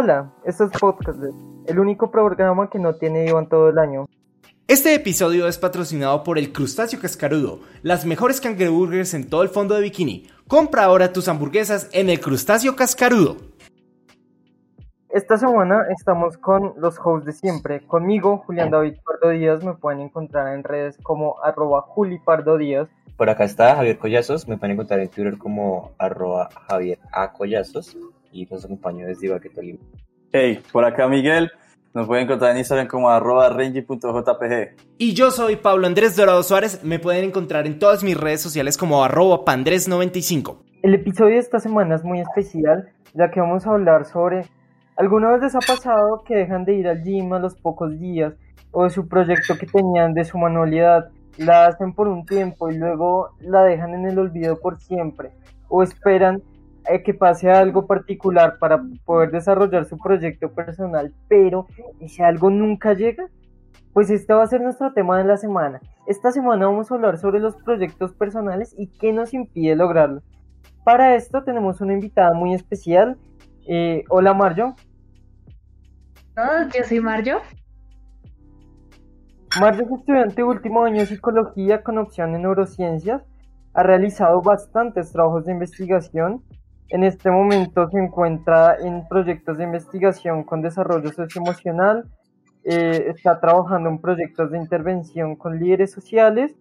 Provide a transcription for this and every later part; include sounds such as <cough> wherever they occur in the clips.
Hola, esto es Podcast, el único programa que no tiene Iván todo el año. Este episodio es patrocinado por el Crustáceo Cascarudo, las mejores cangreburgers en todo el fondo de bikini. Compra ahora tus hamburguesas en el Crustáceo Cascarudo. Esta semana estamos con los hosts de siempre. Conmigo, Julián David Pardo Díaz, me pueden encontrar en redes como arroba Juli Pardo Díaz. Por acá está Javier Collazos, me pueden encontrar en Twitter como arroba Javier A. Collazos y los acompaño desde Ibaque Tolima. Hey, por acá Miguel, nos pueden encontrar en Instagram como arroba renji.jpg. Y yo soy Pablo Andrés Dorado Suárez, me pueden encontrar en todas mis redes sociales como arroba pandres95. El episodio de esta semana es muy especial, ya que vamos a hablar sobre ¿Alguna vez les ha pasado que dejan de ir al gym a los pocos días o de su proyecto que tenían de su manualidad? La hacen por un tiempo y luego la dejan en el olvido por siempre o esperan que pase algo particular para poder desarrollar su proyecto personal, pero ese algo nunca llega. Pues este va a ser nuestro tema de la semana. Esta semana vamos a hablar sobre los proyectos personales y qué nos impide lograrlo. Para esto tenemos una invitada muy especial. Eh, hola Marjo, yo soy Marjo. Marjo es estudiante último año de psicología con opción en neurociencias. Ha realizado bastantes trabajos de investigación. En este momento se encuentra en proyectos de investigación con desarrollo socioemocional. Eh, está trabajando en proyectos de intervención con líderes sociales.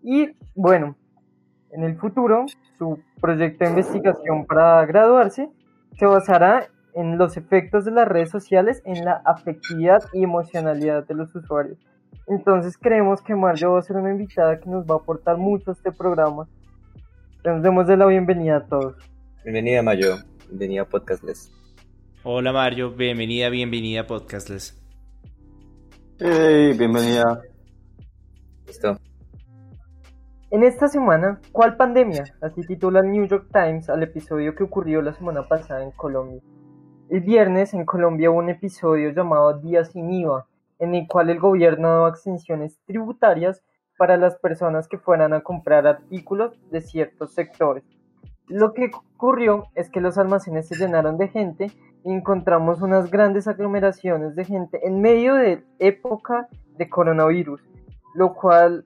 Y bueno, en el futuro, su proyecto de investigación para graduarse se basará en los efectos de las redes sociales en la afectividad y emocionalidad de los usuarios. Entonces creemos que Mario va a ser una invitada que nos va a aportar mucho a este programa. Nos demos de la bienvenida a todos. Bienvenida Mayo, bienvenida a Podcastless. Hola Mario, bienvenida, bienvenida a Podcastless. Hey, bienvenida. Listo. En esta semana, ¿cuál pandemia? Así titula el New York Times al episodio que ocurrió la semana pasada en Colombia. El viernes en Colombia hubo un episodio llamado Día sin IVA, en el cual el gobierno daba exenciones tributarias para las personas que fueran a comprar artículos de ciertos sectores. Lo que ocurrió es que los almacenes se llenaron de gente y encontramos unas grandes aglomeraciones de gente en medio de época de coronavirus, lo cual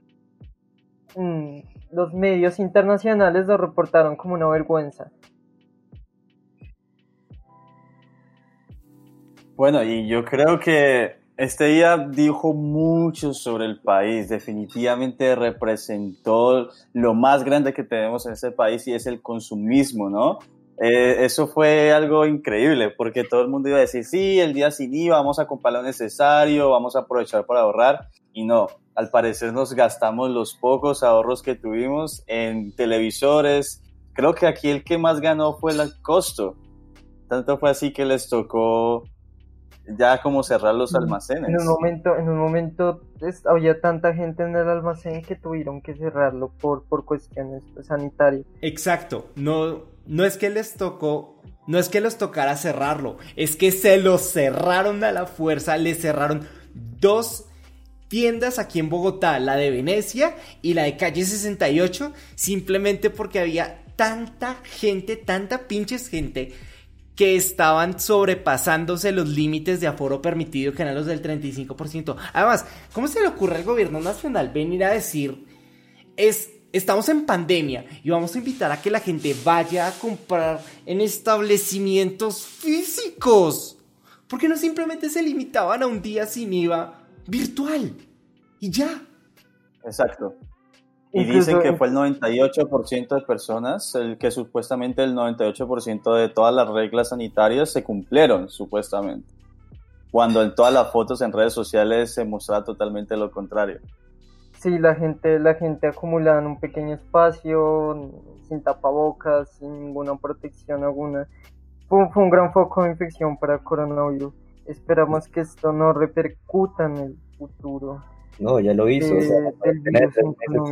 mm, los medios internacionales lo reportaron como una vergüenza. Bueno, y yo creo que este día dijo mucho sobre el país, definitivamente representó lo más grande que tenemos en este país y es el consumismo, ¿no? Eh, eso fue algo increíble porque todo el mundo iba a decir, sí, el día sin IVA, vamos a comprar lo necesario, vamos a aprovechar para ahorrar y no, al parecer nos gastamos los pocos ahorros que tuvimos en televisores. Creo que aquí el que más ganó fue el costo. Tanto fue así que les tocó ya como cerrar los almacenes. En un momento, en un momento había tanta gente en el almacén que tuvieron que cerrarlo por, por cuestiones sanitarias. Exacto, no, no es que les tocó, no es que les tocara cerrarlo, es que se lo cerraron a la fuerza, le cerraron dos tiendas aquí en Bogotá, la de Venecia y la de calle 68, simplemente porque había tanta gente, tanta pinches gente que estaban sobrepasándose los límites de aforo permitido, que eran los del 35%. Además, ¿cómo se le ocurre al gobierno nacional venir a decir, es, estamos en pandemia y vamos a invitar a que la gente vaya a comprar en establecimientos físicos? ¿Por qué no simplemente se limitaban a un día sin IVA virtual? Y ya. Exacto. Y dicen que fue el 98% de personas, el que supuestamente el 98% de todas las reglas sanitarias se cumplieron, supuestamente. Cuando en todas las fotos en redes sociales se muestra totalmente lo contrario. Sí, la gente, la gente acumulada en un pequeño espacio, sin tapabocas, sin ninguna protección alguna. Fue, fue un gran foco de infección para el coronavirus. Esperamos que esto no repercuta en el futuro. No, ya lo hizo. o sea,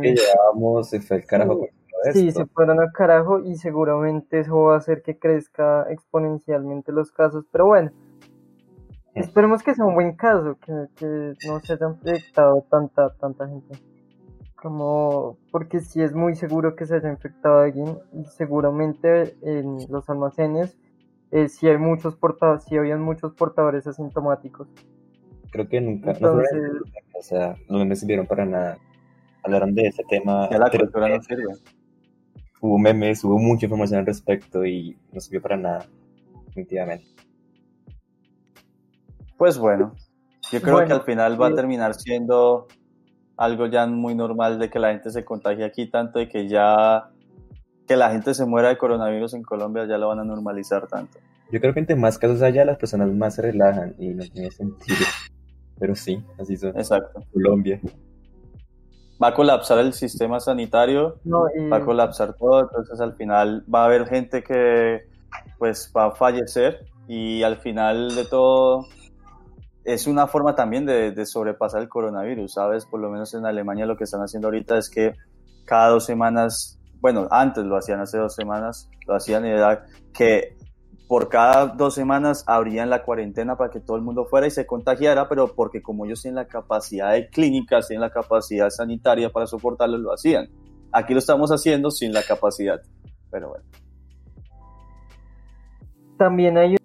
que llevábamos se fue el carajo. Sí, se fueron al carajo y seguramente eso va a hacer que crezca exponencialmente los casos. Pero bueno, esperemos que sea un buen caso, que, que no se haya infectado tanta, tanta gente. Como, porque sí es muy seguro que se haya infectado alguien y seguramente en los almacenes eh, si hay muchos portadores, si habían muchos portadores asintomáticos. Creo que nunca, no Entonces, fueron- o sea, no me sirvieron para nada. Hablaron de ese tema. Ya la cultura no sirve. Hubo memes, hubo mucha información al respecto y no sirvió para nada, definitivamente. Pues bueno, yo creo Bueno, que al final va a terminar siendo algo ya muy normal de que la gente se contagie aquí tanto de que ya que la gente se muera de coronavirus en Colombia ya lo van a normalizar tanto. Yo creo que entre más casos haya, las personas más se relajan y no tiene sentido. Pero sí, así son. Exacto. Colombia. Va a colapsar el sistema sanitario, no, y- va a colapsar todo, entonces al final va a haber gente que pues va a fallecer y al final de todo es una forma también de, de sobrepasar el coronavirus, ¿sabes? Por lo menos en Alemania lo que están haciendo ahorita es que cada dos semanas, bueno, antes lo hacían hace dos semanas, lo hacían y era que por cada dos semanas abrían la cuarentena para que todo el mundo fuera y se contagiara, pero porque como ellos tienen la capacidad de clínicas, tienen la capacidad sanitaria para soportarlo, lo hacían. Aquí lo estamos haciendo sin la capacidad, pero bueno. también hay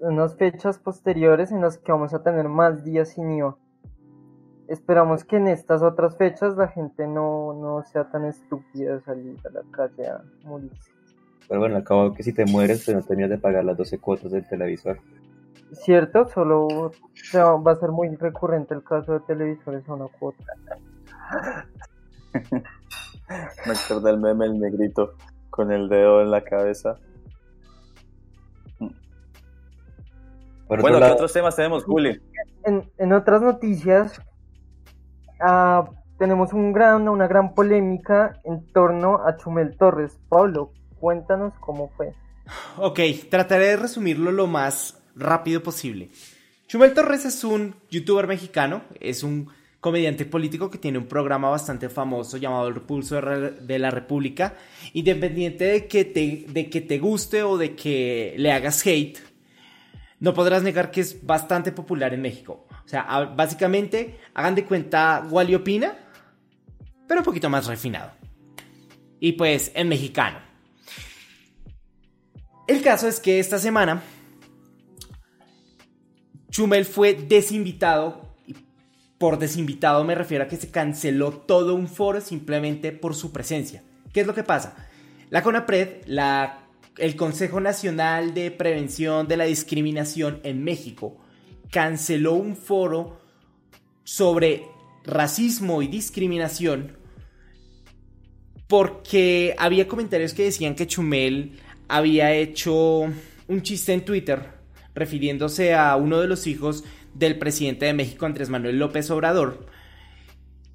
unas fechas posteriores en las que vamos a tener más días sin IVA. Esperamos que en estas otras fechas la gente no, no sea tan estúpida de salir a la calle a morirse. Pero bueno, acabo que si te mueres, pues no terminas de pagar las 12 cuotas del televisor. ¿Cierto? Solo o sea, va a ser muy recurrente el caso de televisores a una cuota. <laughs> Me acordé del meme, el negrito con el dedo en la cabeza. Por Bueno, otro ¿qué lado, otros temas tenemos, Juli? En, en otras noticias, ah, tenemos un gran, una gran polémica en torno a Chumel Torres. Pablo, cuéntanos cómo fue. Ok, trataré de resumirlo lo más rápido posible. Chumel Torres es un youtuber mexicano, es un comediante político que tiene un programa bastante famoso llamado El Pulso de la República. Independiente de que, te, de que te guste o de que le hagas hate, no podrás negar que es bastante popular en México. O sea, básicamente, hagan de cuenta Wally Opina, pero un poquito más refinado. Y pues en mexicano. El caso es que esta semana Chumel fue desinvitado. Por desinvitado me refiero a que se canceló todo un foro simplemente por su presencia. ¿Qué es lo que pasa? La CONAPRED, el Consejo Nacional de Prevención de la Discriminación en México, canceló un foro sobre racismo y discriminación porque había comentarios que decían que Chumel había hecho un chiste en Twitter refiriéndose a uno de los hijos del presidente de México, Andrés Manuel López Obrador,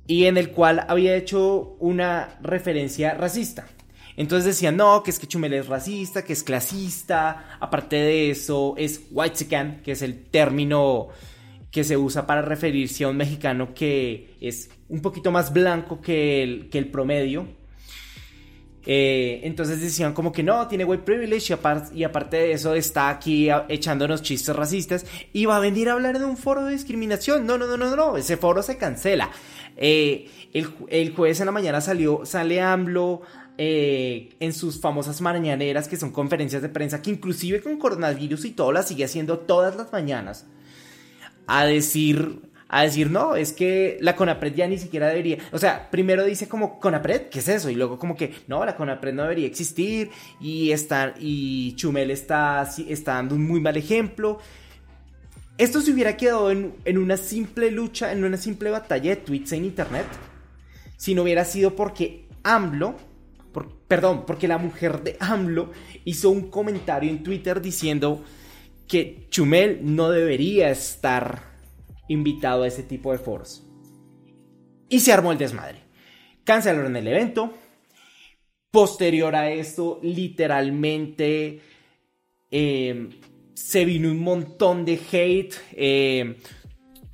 y en el cual había hecho una referencia racista. Entonces decían, no, que es que Chumel es racista, que es clasista, aparte de eso es whitezican, que es el término que se usa para referirse a un mexicano que es un poquito más blanco que el, que el promedio. Eh, entonces decían como que no, tiene white privilege y, apar- y aparte de eso está aquí echándonos chistes racistas y va a venir a hablar de un foro de discriminación. No, no, no, no, no, ese foro se cancela. Eh, el, el jueves en la mañana salió, sale AMLO eh, en sus famosas mañaneras que son conferencias de prensa que inclusive con coronavirus y todo las sigue haciendo todas las mañanas a decir, a decir, no, es que la CONAPRED ya ni siquiera debería, o sea, primero dice como CONAPRED, ¿qué es eso? Y luego como que, no, la CONAPRED no debería existir y, está, y Chumel está, está dando un muy mal ejemplo. Esto se hubiera quedado en, una simple lucha, en una simple batalla de tweets en internet, si no hubiera sido porque AMLO, por- perdón, porque la mujer de AMLO hizo un comentario en Twitter diciendo que Chumel no debería estar invitado a ese tipo de foros. Y se armó el desmadre. Cancelaron el evento. Posterior a esto, literalmente eh, se vino un montón de hate. eh,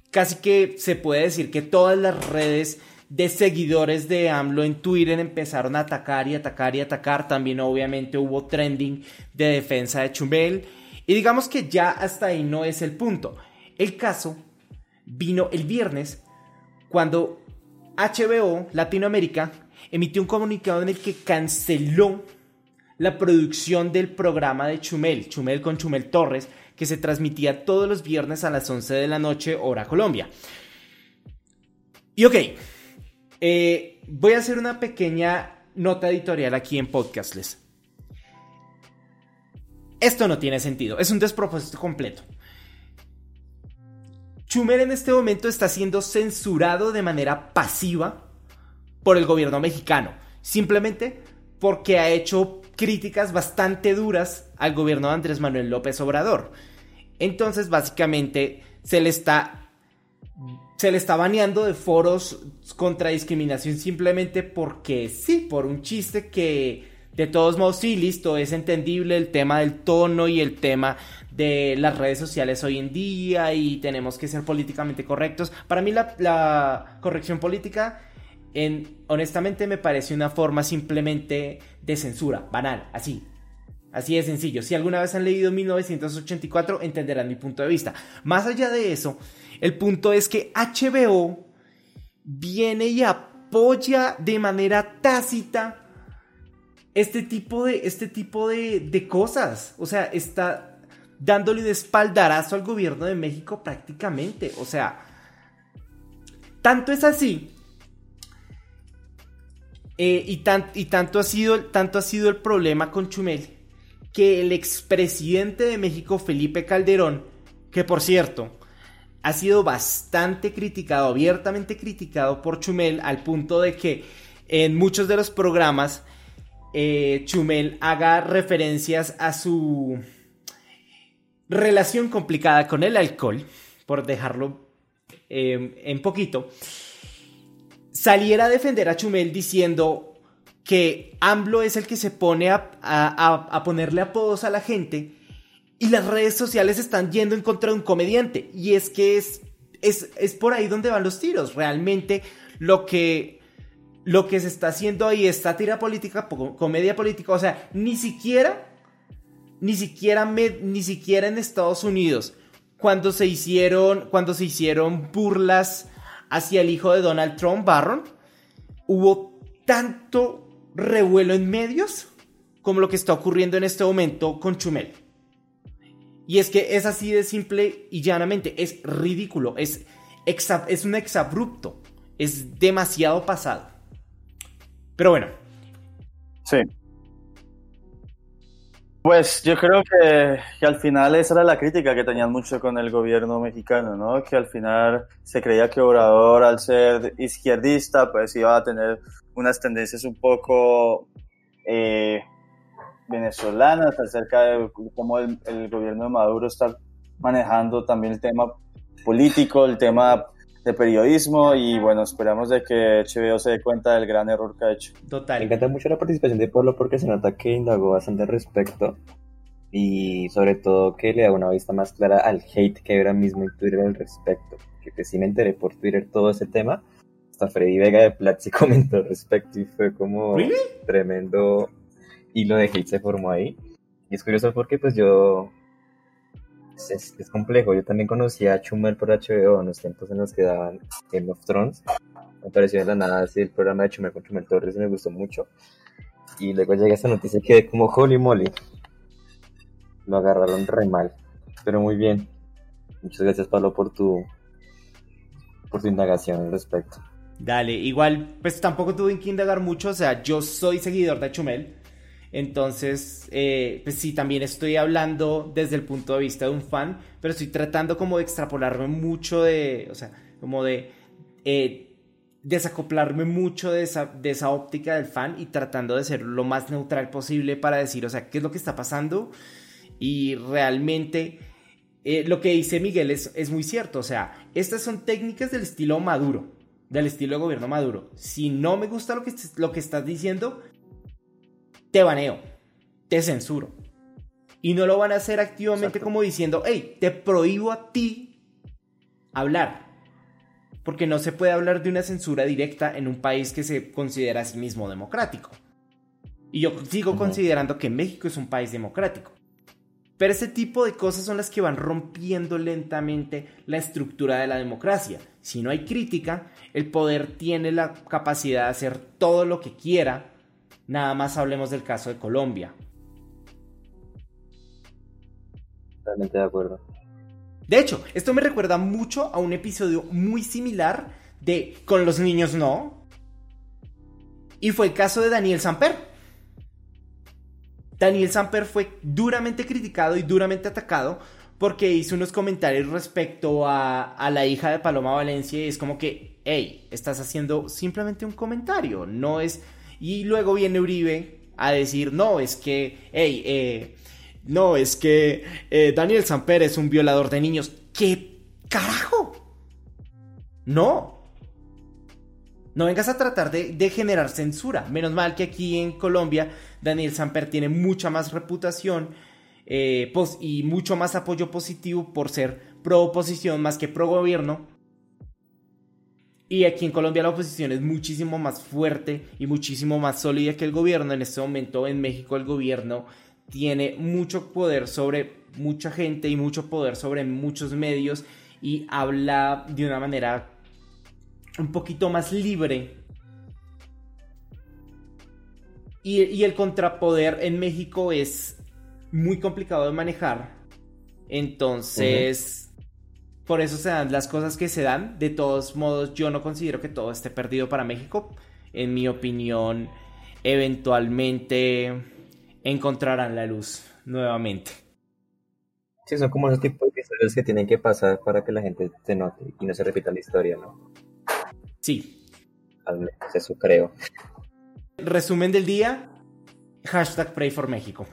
casi que se puede decir que todas las redes de seguidores de AMLO en Twitter empezaron a atacar y atacar y atacar. También obviamente hubo trending de defensa de Chumel. Y digamos que ya hasta ahí no es el punto. El caso vino el viernes cuando HBO Latinoamérica emitió un comunicado en el que canceló la producción del programa de Chumel, Chumel con Chumel Torres, que se transmitía todos los viernes a las 11 de la noche, hora Colombia. Y ok, eh, voy a hacer una pequeña nota editorial aquí en Podcastless. Esto no tiene sentido, es un despropósito completo. Chumel en este momento está siendo censurado de manera pasiva por el gobierno mexicano, simplemente porque ha hecho críticas bastante duras al gobierno de Andrés Manuel López Obrador. Entonces, básicamente, se le está. Se le está baneando de foros contra discriminación simplemente porque sí, por un chiste que de todos modos sí, listo, es entendible el tema del tono y el tema de las redes sociales hoy en día y tenemos que ser políticamente correctos. Para mí la, corrección política en, honestamente me parece una forma simplemente de censura, banal, así. Así de sencillo. Si alguna vez han leído 1984, entenderán mi punto de vista. Más allá de eso, el punto es que HBO viene y apoya de manera tácita este tipo de, este tipo de, de cosas. O sea, está dándole un espaldarazo al gobierno de México prácticamente. O sea, tanto es así eh, y, y tanto, ha sido, tanto ha sido el problema con Chumel que el expresidente de México, Felipe Calderón, que por cierto ha sido bastante criticado, abiertamente criticado por Chumel, al punto de que en muchos de los programas eh, Chumel haga referencias a su relación complicada con el alcohol, por dejarlo eh, en poquito saliera a defender a Chumel diciendo que AMLO es el que se pone a, ponerle apodos a la gente y las redes sociales están yendo en contra de un comediante. Y es que es, es, por ahí donde van los tiros. Realmente lo que, lo que se está haciendo ahí es tira política, comedia política. O sea, ni siquiera, ni siquiera, ni siquiera en Estados Unidos, cuando se hicieron, cuando se hicieron burlas hacia el hijo de Donald Trump, Barron, hubo tanto revuelo en medios como lo que está ocurriendo en este momento con Chumel. Y es que es así de simple y llanamente, es ridículo, es, es un exabrupto, es demasiado pasado. Pero bueno. Sí. Pues yo creo que, al final esa era la crítica que tenían mucho con el gobierno mexicano, ¿no? Que al final se creía que Obrador, al ser izquierdista, pues iba a tener unas tendencias un poco eh, venezolanas acerca de cómo el gobierno de Maduro está manejando también el tema político, el tema de periodismo y bueno, esperamos de que HBO se dé cuenta del gran error que ha hecho. Total. Me encanta mucho la participación de Pablo porque se nota que indagó bastante al respecto y sobre todo que le da una vista más clara al hate que hay ahora mismo en Twitter al respecto. Que pues sí me enteré por Twitter todo ese tema. Hasta Freddy Vega de Platzi <laughs> comentó al respecto y fue como tremendo hilo de hate se formó ahí. Y es curioso porque pues yo es, complejo. Yo también conocí a Chumel por HBO en los tiempos en los que daban Game of Thrones. Me pareció de la nada así el programa de Chumel con Chumel Torres y me gustó mucho. Y luego llega esta noticia que como holy moly. Lo agarraron re mal. Pero muy bien. Muchas gracias, Pablo, por tu, por tu indagación al respecto. Dale, igual, pues tampoco tuve que indagar mucho. O sea, yo soy seguidor de Chumel. Entonces, eh, pues sí, también estoy hablando desde el punto de vista de un fan, pero estoy tratando como de extrapolarme mucho de, o sea, como de eh, desacoplarme mucho de esa, de esa óptica del fan y tratando de ser lo más neutral posible para decir, o sea, qué es lo que está pasando y realmente... Eh, lo que dice Miguel es, es muy cierto, o sea, estas son técnicas del estilo Maduro, del estilo de gobierno Maduro. Si no me gusta lo que, lo que estás diciendo, te baneo, te censuro. Y no lo van a hacer activamente como diciendo, hey, te prohíbo a ti hablar. Porque no se puede hablar de una censura directa en un país que se considera a sí mismo democrático. Y yo sigo considerando que México es un país democrático. Pero ese tipo de cosas son las que van rompiendo lentamente la estructura de la democracia. Si no hay crítica, el poder tiene la capacidad de hacer todo lo que quiera Nada más hablemos del caso de Colombia. Totalmente de acuerdo. De hecho, esto me recuerda mucho a un episodio muy similar de Con los niños no. Y fue el caso de Daniel Samper. Daniel Samper fue duramente criticado y duramente atacado porque hizo unos comentarios respecto a, a, la hija de Paloma Valencia y es como que, hey, estás haciendo simplemente un comentario, no es, y luego viene Uribe a decir, no, es que, hey, eh, no, es que eh, Daniel Samper es un violador de niños. ¿Qué carajo? No. No vengas a tratar de, generar censura. Menos mal que aquí en Colombia Daniel Samper tiene mucha más reputación eh, y mucho más apoyo positivo por ser pro oposición más que pro gobierno. Y aquí en Colombia la oposición es muchísimo más fuerte y muchísimo más sólida que el gobierno. En este momento en México el gobierno tiene mucho poder sobre mucha gente y mucho poder sobre muchos medios y habla de una manera un poquito más libre. Y, y el contrapoder en México es muy complicado de manejar. Entonces. Por eso se dan las cosas que se dan. De todos modos, yo no considero que todo esté perdido para México. En mi opinión, eventualmente encontrarán la luz nuevamente. Sí, son como esos tipos de historias que tienen que pasar para que la gente se note y no se repita la historia, ¿no? Sí. Al menos eso creo. Resumen del día. Hashtag Pray for México.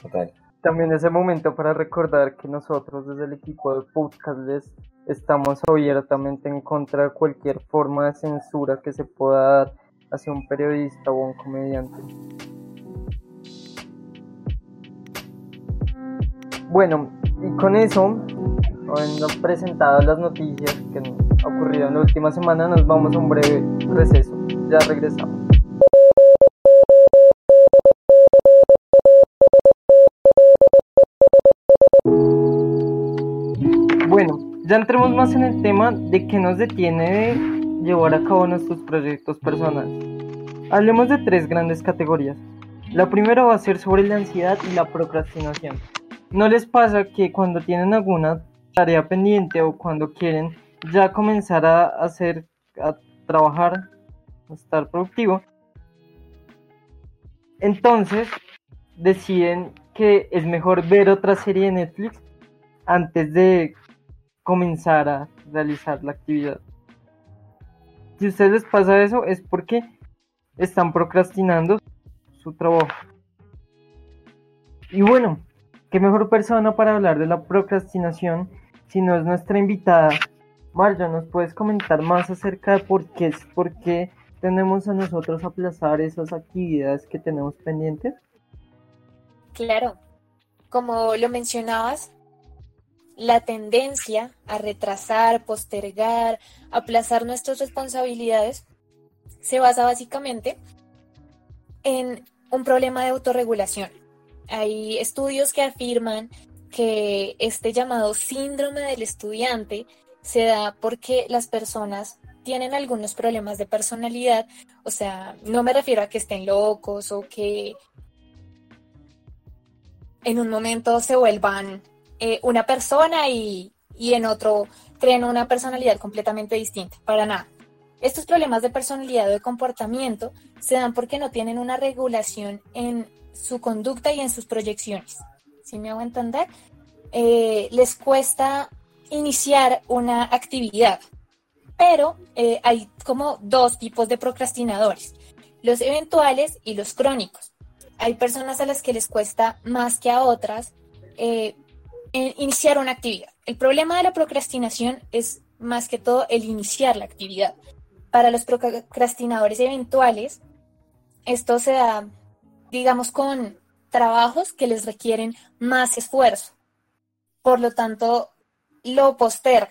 Total. También es el momento para recordar que nosotros desde el equipo de Podcastles estamos abiertamente en contra de cualquier forma de censura que se pueda dar hacia un periodista o un comediante. Bueno, y con eso, habiendo presentado las noticias que han ocurrido en la última semana, nos vamos a un breve receso. Ya regresamos. Ya entremos más en el tema de qué nos detiene de llevar a cabo nuestros proyectos personales. Hablemos de tres grandes categorías. La primera va a ser sobre la ansiedad y la procrastinación. ¿No les pasa que cuando tienen alguna tarea pendiente o cuando quieren ya comenzar a hacer, a trabajar, a estar productivo, entonces deciden que es mejor ver otra serie de Netflix antes de comenzar a realizar la actividad? Si a ustedes les pasa eso es porque están procrastinando su trabajo. Y bueno, qué mejor persona para hablar de la procrastinación si no es nuestra invitada. Marja, ¿nos puedes comentar más acerca de por qué, por qué tenemos a nosotros aplazar esas actividades que tenemos pendientes? Claro, como lo mencionabas, la tendencia a retrasar, postergar, aplazar nuestras responsabilidades se basa básicamente en un problema de autorregulación. Hay estudios que afirman que este llamado síndrome del estudiante se da porque las personas tienen algunos problemas de personalidad, o sea, no me refiero a que estén locos o que en un momento se vuelvan eh, una persona y, y en otro creen una personalidad completamente distinta, para nada. Estos problemas de personalidad o de comportamiento se dan porque no tienen una regulación en su conducta y en sus proyecciones. Si me hago entender, eh, les cuesta iniciar una actividad, pero eh, hay como dos tipos de procrastinadores, los eventuales y los crónicos. Hay personas a las que les cuesta más que a otras eh, iniciar una actividad. El problema de la procrastinación es más que todo el iniciar la actividad. Para los procrastinadores eventuales, esto se da, digamos, con trabajos que les requieren más esfuerzo. Por lo tanto, lo postergan,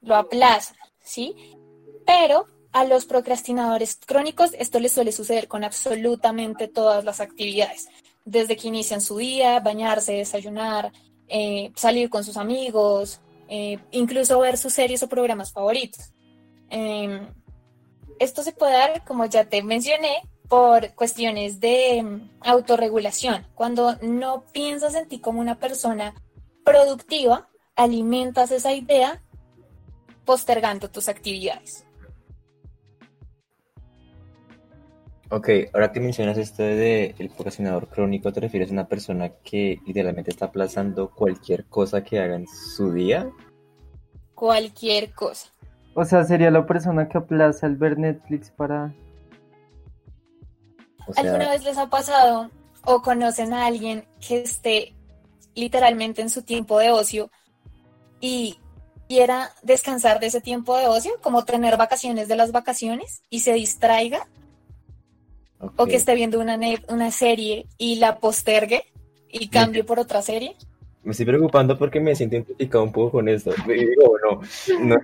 lo aplazan, ¿sí? Pero a los procrastinadores crónicos esto les suele suceder con absolutamente todas las actividades, desde que inician su día, bañarse, desayunar, eh, salir con sus amigos, eh, incluso ver sus series o programas favoritos. Eh, esto se puede dar, como ya te mencioné, por cuestiones de mm, autorregulación. Cuando no piensas en ti como una persona productiva, alimentas esa idea postergando tus actividades. Ok, ahora que mencionas esto de el procrastinador crónico, ¿te refieres a una persona que literalmente está aplazando cualquier cosa que haga en su día? Cualquier cosa. O sea, sería la persona que aplaza el ver Netflix para... O sea, ¿Alguna vez les ha pasado o conocen a alguien que esté literalmente en su tiempo de ocio y quiera descansar de ese tiempo de ocio, como tener vacaciones de las vacaciones y se distraiga o ok. que esté viendo una, una serie y la postergue y cambie por otra serie? Me estoy preocupando porque me siento identificado un poco con esto. Digo, no, no.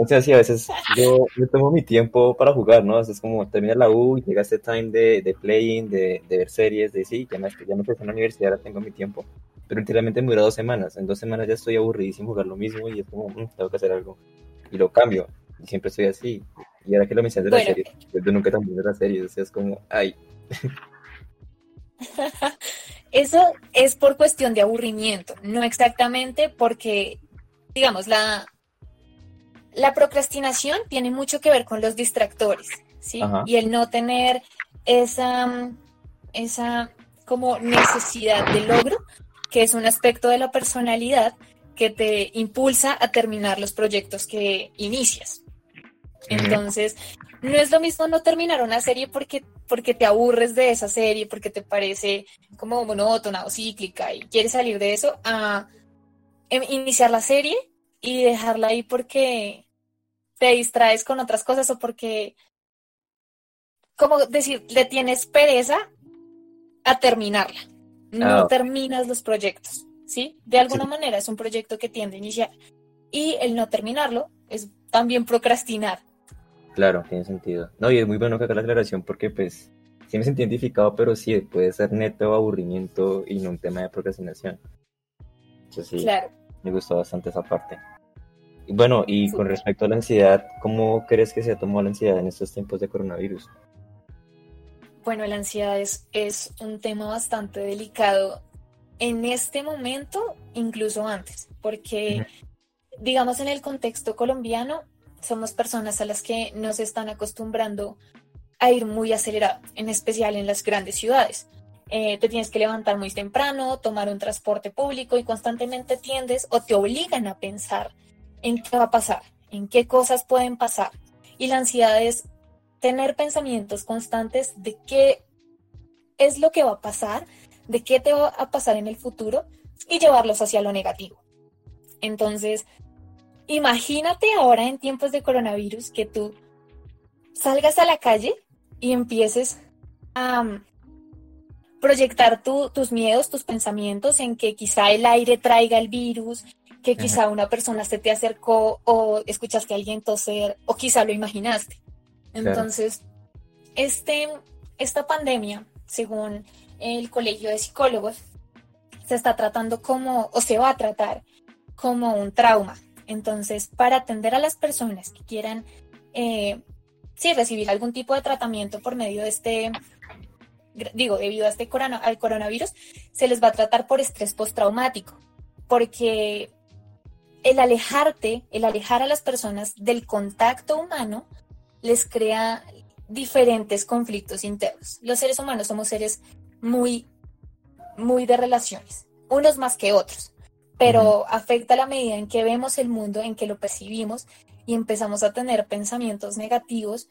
O sea, sí, a veces yo tomo mi tiempo para jugar, ¿no? O sea, es como termina la U y llega este time de, de playing, de, de ver series, de sí, ya me, ya me en la universidad, ahora tengo mi tiempo. Pero literalmente me dura dos semanas. En dos semanas ya estoy aburridísimo jugar lo mismo y es como, "Mm, tengo que hacer algo. Y lo cambio. Y siempre estoy así. Y ahora que lo mencionas de Bueno. series, yo nunca también de las series, o sea, es como, ay, <laughs> Eso es por cuestión de aburrimiento, no exactamente porque, digamos, la, la procrastinación tiene mucho que ver con los distractores, ¿sí? Ajá. Y el no tener esa, esa como necesidad de logro, que es un aspecto de la personalidad que te impulsa a terminar los proyectos que inicias. Entonces, no es lo mismo no terminar una serie porque, porque te aburres de esa serie, porque te parece como monótona o cíclica y quieres salir de eso, a em, iniciar la serie y dejarla ahí porque te distraes con otras cosas o porque, como decir, le tienes pereza a terminarla. No Ah. terminas los proyectos, ¿sí? De alguna manera es un proyecto que tiende a iniciar. Y el no terminarlo es también procrastinar. Claro, tiene sentido. No, y es muy bueno que haga la aclaración porque pues sí me sentí identificado, pero sí puede ser neto aburrimiento y no un tema de procrastinación. Entonces sí, Claro. me gustó bastante esa parte. Y bueno, y con Súper. respecto a la ansiedad, ¿cómo crees que se ha tomado la ansiedad en estos tiempos de coronavirus? Bueno, la ansiedad es, es un tema bastante delicado en este momento, incluso antes, porque, digamos, en el contexto colombiano, somos personas a las que nos están acostumbrando a ir muy acelerado, en especial en las grandes ciudades. Eh, te tienes que levantar muy temprano, tomar un transporte público y constantemente tiendes o te obligan a pensar en qué va a pasar, en qué cosas pueden pasar. Y la ansiedad es tener pensamientos constantes de qué es lo que va a pasar, de qué te va a pasar en el futuro y llevarlos hacia lo negativo. Entonces, imagínate ahora en tiempos de coronavirus que tú salgas a la calle y empieces a um, proyectar tu- tus miedos, tus pensamientos en que quizá el aire traiga el virus, que quizá una persona se te acercó o escuchaste a alguien toser o quizá lo imaginaste. Claro. Entonces, este, esta pandemia, según el Colegio de Psicólogos, se está tratando como, o se va a tratar como un trauma. Entonces, para atender a las personas que quieran, eh, sí, recibir algún tipo de tratamiento por medio de este, digo, debido a este al coronavirus, se les va a tratar por estrés postraumático, porque el alejarte, el alejar a las personas del contacto humano, les crea diferentes conflictos internos. Los seres humanos somos seres muy, muy de relaciones, unos más que otros, pero afecta la medida en que vemos el mundo, en que lo percibimos y empezamos a tener pensamientos negativos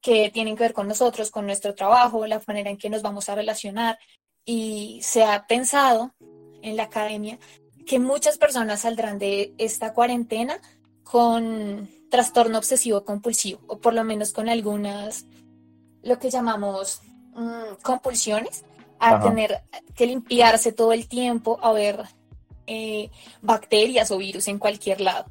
que tienen que ver con nosotros, con nuestro trabajo, la manera en que nos vamos a relacionar. Y se ha pensado en la academia que muchas personas saldrán de esta cuarentena con trastorno obsesivo compulsivo, o por lo menos con algunas, lo que llamamos mm, compulsiones, a Ajá. tener que limpiarse todo el tiempo, a ver eh, bacterias o virus en cualquier lado.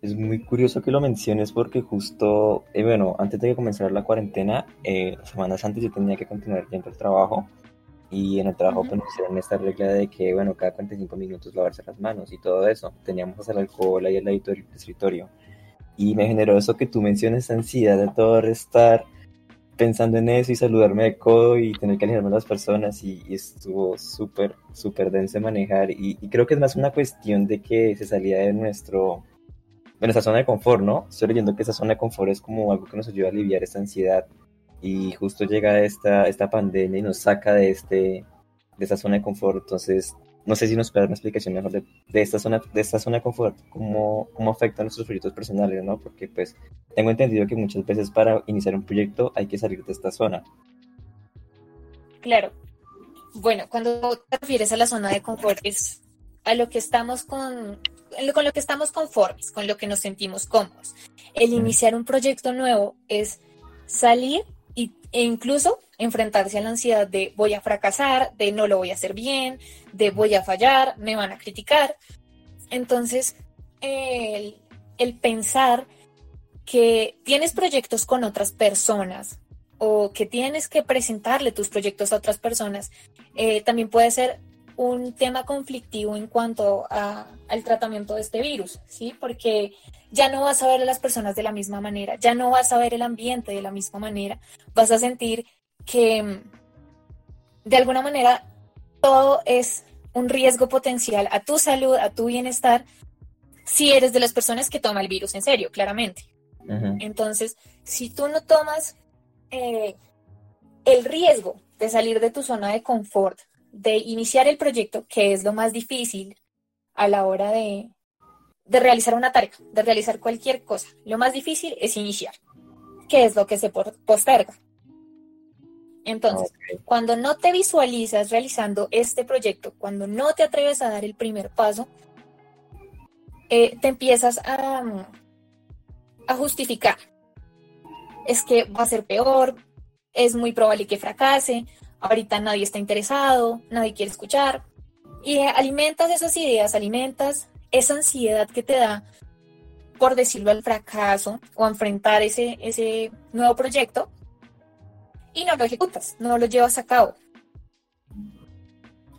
Es muy curioso que lo menciones porque justo, eh, bueno, antes de que comenzara la cuarentena, eh, semanas antes yo tenía que continuar yendo al trabajo y en el trabajo Ujú. pues, nos hicieron esta regla de que, bueno, cada 45 minutos lavarse las manos y todo eso. Teníamos hasta el alcohol ahí al del escritorio. Y me generó eso que tú mencionas, ansiedad de todo estar pensando en eso y saludarme de codo y tener que alejarme de las personas y, estuvo súper, súper denso de manejar y, creo que es más una cuestión de que se salía de nuestro, de nuestra zona de confort, ¿no? Estoy leyendo que esa zona de confort es como algo que nos ayuda a aliviar esta ansiedad y justo llega esta, esta pandemia y nos saca de, este, de esta zona de confort, entonces no sé si nos puede dar una explicación mejor de, esta zona de esta zona de confort, cómo, cómo afecta a nuestros proyectos personales, ¿no? Porque pues tengo entendido que muchas veces para iniciar un proyecto hay que salir de esta zona. Claro. Bueno, cuando te refieres a la zona de confort es a lo que estamos con, con lo que estamos conformes, con lo que nos sentimos cómodos. El iniciar un proyecto nuevo es salir y, e incluso enfrentarse a la ansiedad de voy a fracasar, de no lo voy a hacer bien, de voy a fallar, me van a criticar. Entonces, el, pensar que tienes proyectos con otras personas o que tienes que presentarle tus proyectos a otras personas, eh, también puede ser un tema conflictivo en cuanto al tratamiento de este virus, ¿sí? Porque ya no vas a ver a las personas de la misma manera, ya no vas a ver el ambiente de la misma manera, vas a sentir que de alguna manera todo es un riesgo potencial a tu salud, a tu bienestar, si eres de las personas que toma el virus en serio, claramente. Entonces, si tú no tomas eh, el riesgo de salir de tu zona de confort, de iniciar el proyecto, que es lo más difícil a la hora de, de realizar una tarea, de realizar cualquier cosa. Lo más difícil es iniciar, que es lo que se posterga. Entonces, cuando no te visualizas realizando este proyecto, cuando no te atreves a dar el primer paso, eh, te empiezas a, a justificar. Es que va a ser peor, es muy probable que fracase, ahorita nadie está interesado, nadie quiere escuchar. Y alimentas esas ideas, alimentas esa ansiedad que te da por decirlo al fracaso o enfrentar ese, ese nuevo proyecto y no lo ejecutas, no lo llevas a cabo.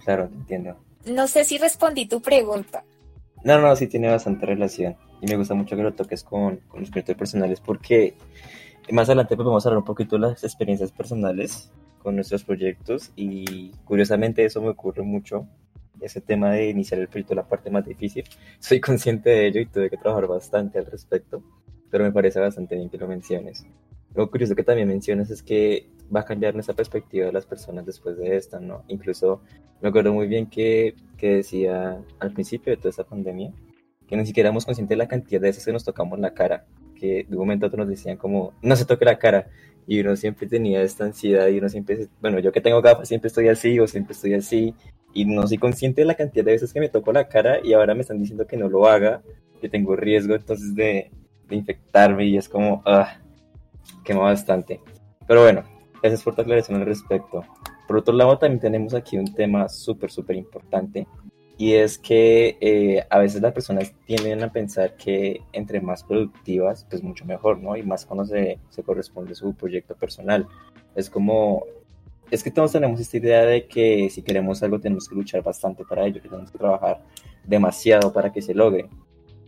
Claro, te entiendo. No sé si respondí tu pregunta. No, no, sí tiene bastante relación. Y me gusta mucho que lo toques con, con los proyectos personales porque más adelante pues, vamos a hablar un poquito de las experiencias personales con nuestros proyectos y curiosamente eso me ocurre mucho. Ese tema de iniciar el proyecto la parte más difícil. <laughs> Soy consciente de ello y tuve que trabajar bastante al respecto, pero me parece bastante bien que lo menciones. Lo curioso que también mencionas es que va a cambiar nuestra perspectiva de las personas después de esta, ¿no? Incluso me acuerdo muy bien que, que decía al principio de toda esta pandemia que ni siquiera éramos conscientes de la cantidad de veces que nos tocamos la cara, que de un momento a otro nos decían como, no se toque la cara, y uno siempre tenía esta ansiedad y uno siempre, bueno, yo que tengo gafas siempre estoy así o siempre estoy así, y no soy consciente de la cantidad de veces que me toco la cara y ahora me están diciendo que no lo haga, que tengo riesgo entonces de, de infectarme y es como, ah, quema bastante. Pero bueno, Gracias por tu aclaración al respecto. Por otro lado, también tenemos aquí un tema súper, súper importante y es que eh, a veces las personas tienden a pensar que entre más productivas, pues mucho mejor, ¿no? Y más cuando se, se corresponde su proyecto personal. Es como, es que todos tenemos esta idea de que si queremos algo tenemos que luchar bastante para ello, que tenemos que trabajar demasiado para que se logre.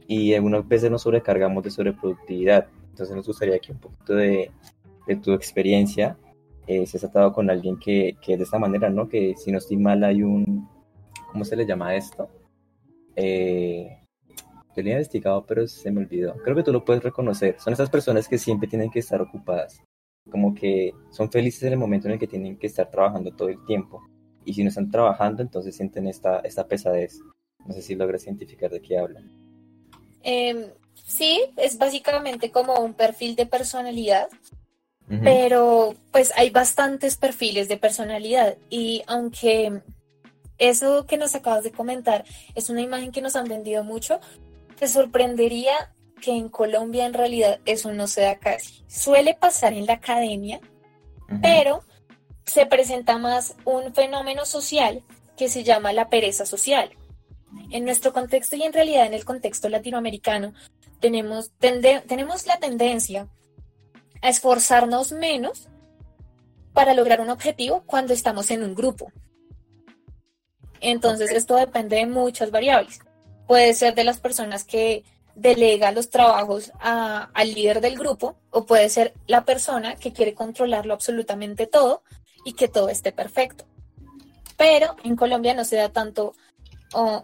Y algunas veces nos sobrecargamos de sobreproductividad. Entonces nos gustaría que un poquito de, de tu experiencia eh, se ha tratado con alguien que, que, de esta manera, ¿no? Que si no estoy mal hay un, ¿cómo se le llama esto? Eh, yo lo he investigado, pero se me olvidó. Creo que tú lo puedes reconocer. Son esas personas que siempre tienen que estar ocupadas. Como que son felices en el momento en el que tienen que estar trabajando todo el tiempo. Y si no están trabajando, entonces sienten esta, esta pesadez. No sé si logras identificar de qué hablan. Em, sí, es básicamente como un perfil de personalidad pero pues hay bastantes perfiles de personalidad y aunque eso que nos acabas de comentar es una imagen que nos han vendido mucho, te sorprendería que en Colombia en realidad eso no se da casi. Suele pasar en la academia, pero se presenta más un fenómeno social que se llama la pereza social. En nuestro contexto y en realidad en el contexto latinoamericano tenemos, tenemos la tendencia a esforzarnos menos para lograr un objetivo cuando estamos en un grupo. Entonces, esto depende de muchas variables. Puede ser de las personas que delega los trabajos al líder del grupo o puede ser la persona que quiere controlarlo absolutamente todo y que todo esté perfecto. Pero en Colombia no se da tanto,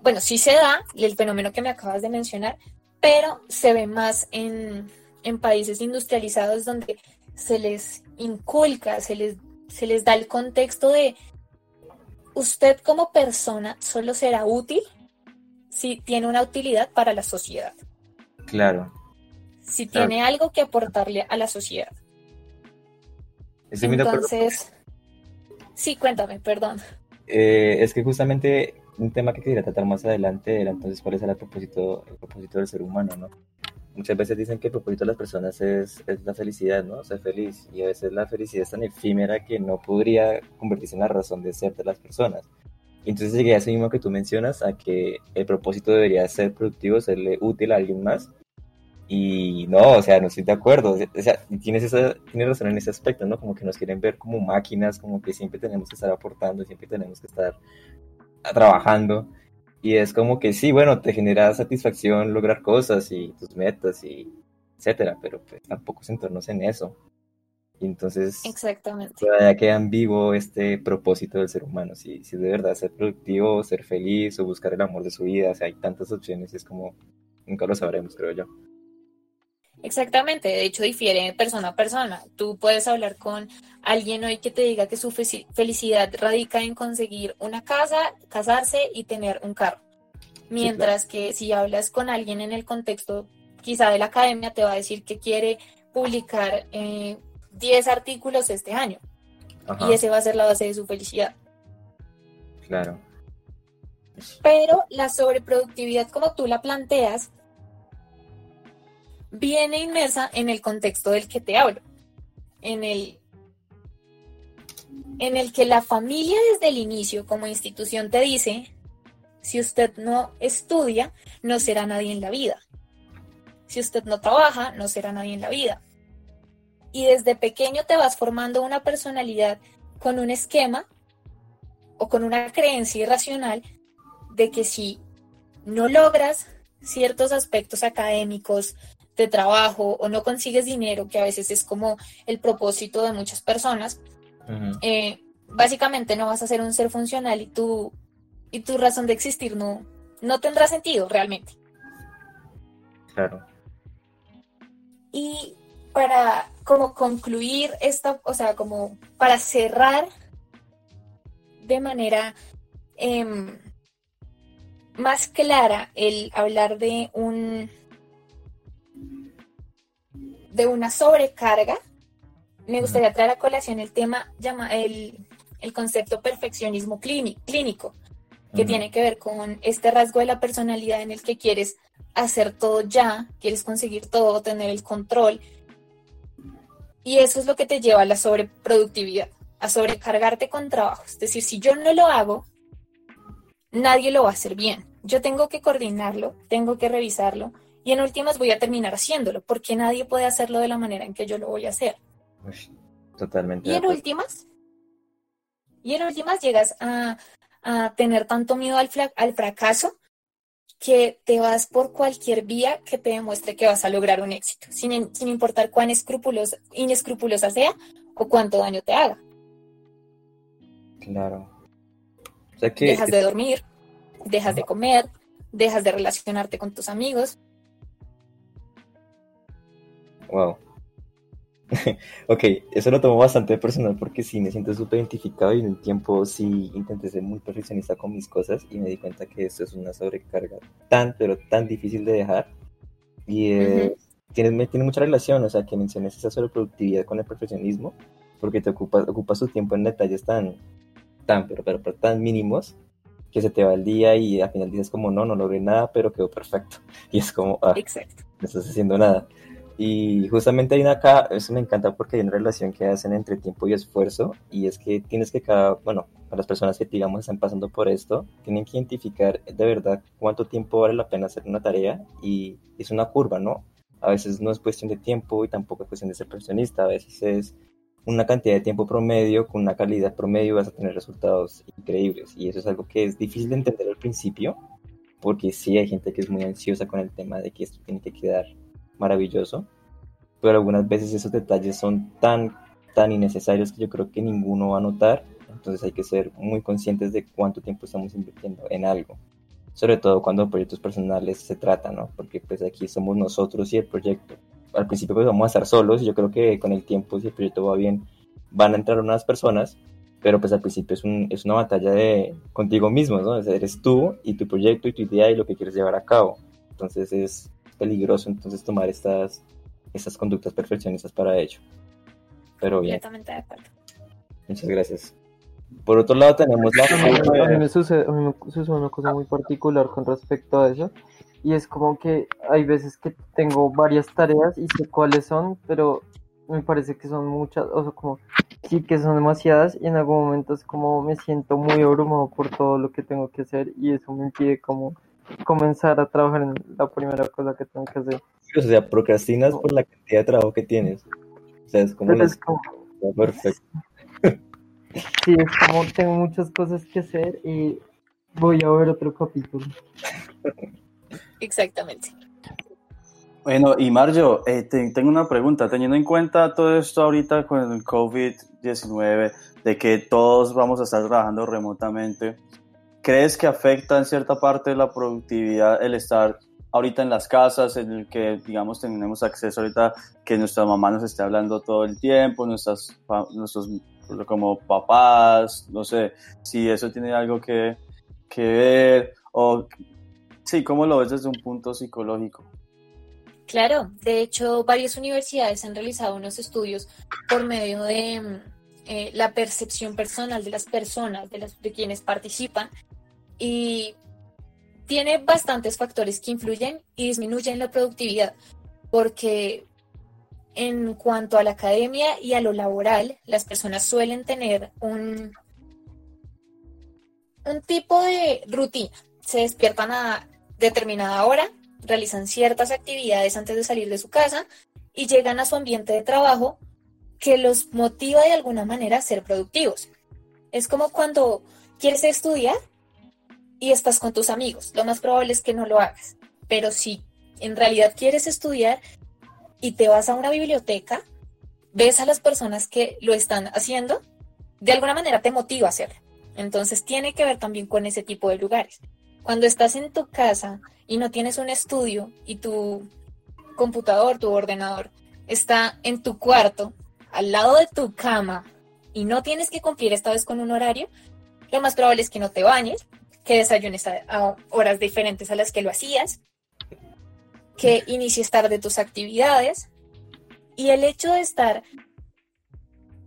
bueno, sí se da el fenómeno que me acabas de mencionar, pero se ve más en, en países industrializados donde se les inculca, se les, se les da el contexto de usted como persona solo será útil si tiene una utilidad para la sociedad. Claro. Si tiene algo que aportarle a la sociedad. Entonces, sí, cuéntame, perdón. Eh, es que justamente un tema que quería tratar más adelante era entonces cuál es el propósito, el propósito del ser humano, ¿no? Muchas veces dicen que el propósito de las personas es, es, la felicidad, ¿no? Ser feliz. Y a veces la felicidad es tan efímera que no podría convertirse en la razón de ser de las personas. Entonces llegué a eso mismo que tú mencionas, a que el propósito debería ser productivo, serle útil a alguien más. Y no, o sea, no estoy de acuerdo. O sea, tienes, esa, tienes razón en ese aspecto, ¿no? Como que nos quieren ver como máquinas, como que siempre tenemos que estar aportando, siempre tenemos que estar trabajando. Y es como que sí, bueno, te genera satisfacción lograr cosas y tus metas y etcétera, pero pues tampoco centrarnos en eso. Y entonces, Exactamente. todavía queda ambiguo este propósito del ser humano. Si, si de verdad ser productivo, ser feliz o buscar el amor de su vida, o sea, hay tantas opciones, es como nunca lo sabremos, creo yo. Exactamente, de hecho difiere persona a persona. Tú puedes hablar con alguien hoy que te diga que su felicidad radica en conseguir una casa, casarse y tener un carro. Mientras que si hablas con alguien en el contexto quizá de la academia, te va a decir que quiere publicar eh, 10 artículos este año. Y ese va a ser la base de su felicidad. Claro. Pero la sobreproductividad como tú la planteas viene inmersa en el contexto del que te hablo, en el, en el que la familia desde el inicio como institución te dice, si usted no estudia, no será nadie en la vida. Si usted no trabaja, no será nadie en la vida. Y desde pequeño te vas formando una personalidad con un esquema o con una creencia irracional de que si no logras ciertos aspectos académicos, de trabajo o no consigues dinero, que a veces es como el propósito de muchas personas, eh, básicamente no vas a ser un ser funcional y tu, y tu razón de existir no, no tendrá sentido realmente. Claro. Y para como concluir esta, o sea, como para cerrar de manera em, más clara el hablar de un de una sobrecarga, me gustaría traer a colación el tema, llama, el, el concepto perfeccionismo clínico, que tiene que ver con este rasgo de la personalidad en el que quieres hacer todo ya, quieres conseguir todo, tener el control. Y eso es lo que te lleva a la sobreproductividad, a sobrecargarte con trabajo. Es decir, si yo no lo hago, nadie lo va a hacer bien. Yo tengo que coordinarlo, tengo que revisarlo, y en últimas voy a terminar haciéndolo, porque nadie puede hacerlo de la manera en que yo lo voy a hacer. totalmente. Y en últimas, y en últimas llegas a, tener tanto miedo al, al fracaso que te vas por cualquier vía que te demuestre que vas a lograr un éxito, sin, sin importar cuán escrupulosa, inescrupulosa sea o cuánto daño te haga. Claro. dejas de dormir, dejas de comer, dejas de relacionarte con tus amigos, Wow. <laughs> ok, eso lo tomo bastante personal porque sí me siento súper identificado y en un tiempo sí intenté ser muy perfeccionista con mis cosas y me di cuenta que esto es una sobrecarga tan, pero tan difícil de dejar. Y eh, tiene, tiene mucha relación, o sea, que menciones esa sobreproductividad con el perfeccionismo porque te ocupas, ocupas tu tiempo en detalles tan, tan, pero, pero, tan mínimos que se te va el día y al final dices como, no, no logré nada, pero quedó perfecto. <laughs> Y es como, ah, Exacto. no estás haciendo nada. Y justamente hay una acá, eso me encanta porque hay una relación que hacen entre tiempo y esfuerzo, y es que tienes que cada, bueno, para las personas que digamos están pasando por esto, tienen que identificar de verdad cuánto tiempo vale la pena hacer una tarea, y es una curva, ¿no? A veces no es cuestión de tiempo y tampoco es cuestión de ser perfeccionista, a veces es una cantidad de tiempo promedio, con una calidad promedio vas a tener resultados increíbles, y eso es algo que es difícil de entender al principio, porque sí hay gente que es muy ansiosa con el tema de que esto tiene que quedar maravilloso, pero algunas veces esos detalles son tan, tan innecesarios que yo creo que ninguno va a notar, entonces hay que ser muy conscientes de cuánto tiempo estamos invirtiendo en algo, sobre todo cuando proyectos personales se trata, ¿no? Porque pues aquí somos nosotros y el proyecto. Al principio pues vamos a estar solos y yo creo que con el tiempo, si el proyecto va bien, van a entrar unas personas, pero pues al principio es, un, es una batalla de contigo mismo, ¿no? eres tú y tu proyecto y tu idea y lo que quieres llevar a cabo. Entonces es peligroso entonces tomar estas, estas conductas perfeccionistas para ello. Pero bien. Completamente de acuerdo. Muchas gracias. Por otro lado tenemos la... A mí, me sucede, a mí me sucede una cosa muy particular con respecto a eso. Y es como que hay veces que tengo varias tareas y sé cuáles son, pero me parece que son muchas, o sea, como sí que son demasiadas y en algún momento es como me siento muy abrumado por todo lo que tengo que hacer y eso me impide como comenzar a trabajar en la primera cosa que tengo que hacer. O sea, procrastinas por la cantidad de trabajo que tienes. O sea, es como... es como... Perfecto. <laughs> Sí, es como tengo muchas cosas que hacer y voy a ver otro capítulo. Exactamente. Bueno, y Mario, eh, tengo una pregunta. Teniendo en cuenta todo esto ahorita con el COVID-19, de que todos vamos a estar trabajando remotamente, ¿crees que afecta en cierta parte la productividad el estar ahorita en las casas, en el que, digamos, tenemos acceso ahorita que nuestra mamá nos esté hablando todo el tiempo, nuestras, nuestros como papás, no sé, si eso tiene algo que, que ver, o sí, ¿cómo lo ves desde un punto psicológico? Claro, de hecho, varias universidades han realizado unos estudios por medio de eh, la percepción personal de las personas, de, las, de quienes participan, y tiene bastantes factores que influyen y disminuyen la productividad, porque en cuanto a la academia y a lo laboral, las personas suelen tener un, un tipo de rutina. Se despiertan a determinada hora, realizan ciertas actividades antes de salir de su casa y llegan a su ambiente de trabajo que los motiva de alguna manera a ser productivos. Es como cuando quieres estudiar y estás con tus amigos. Lo más probable es que no lo hagas. Pero si en realidad quieres estudiar y te vas a una biblioteca, ves a las personas que lo están haciendo, de alguna manera te motiva a hacerlo. Entonces tiene que ver también con ese tipo de lugares. Cuando estás en tu casa y no tienes un estudio y tu computador, tu ordenador está en tu cuarto, al lado de tu cama, y no tienes que cumplir esta vez con un horario, lo más probable es que no te bañes, que desayunes a, horas diferentes a las que lo hacías, que inicies tarde tus actividades, y el hecho de estar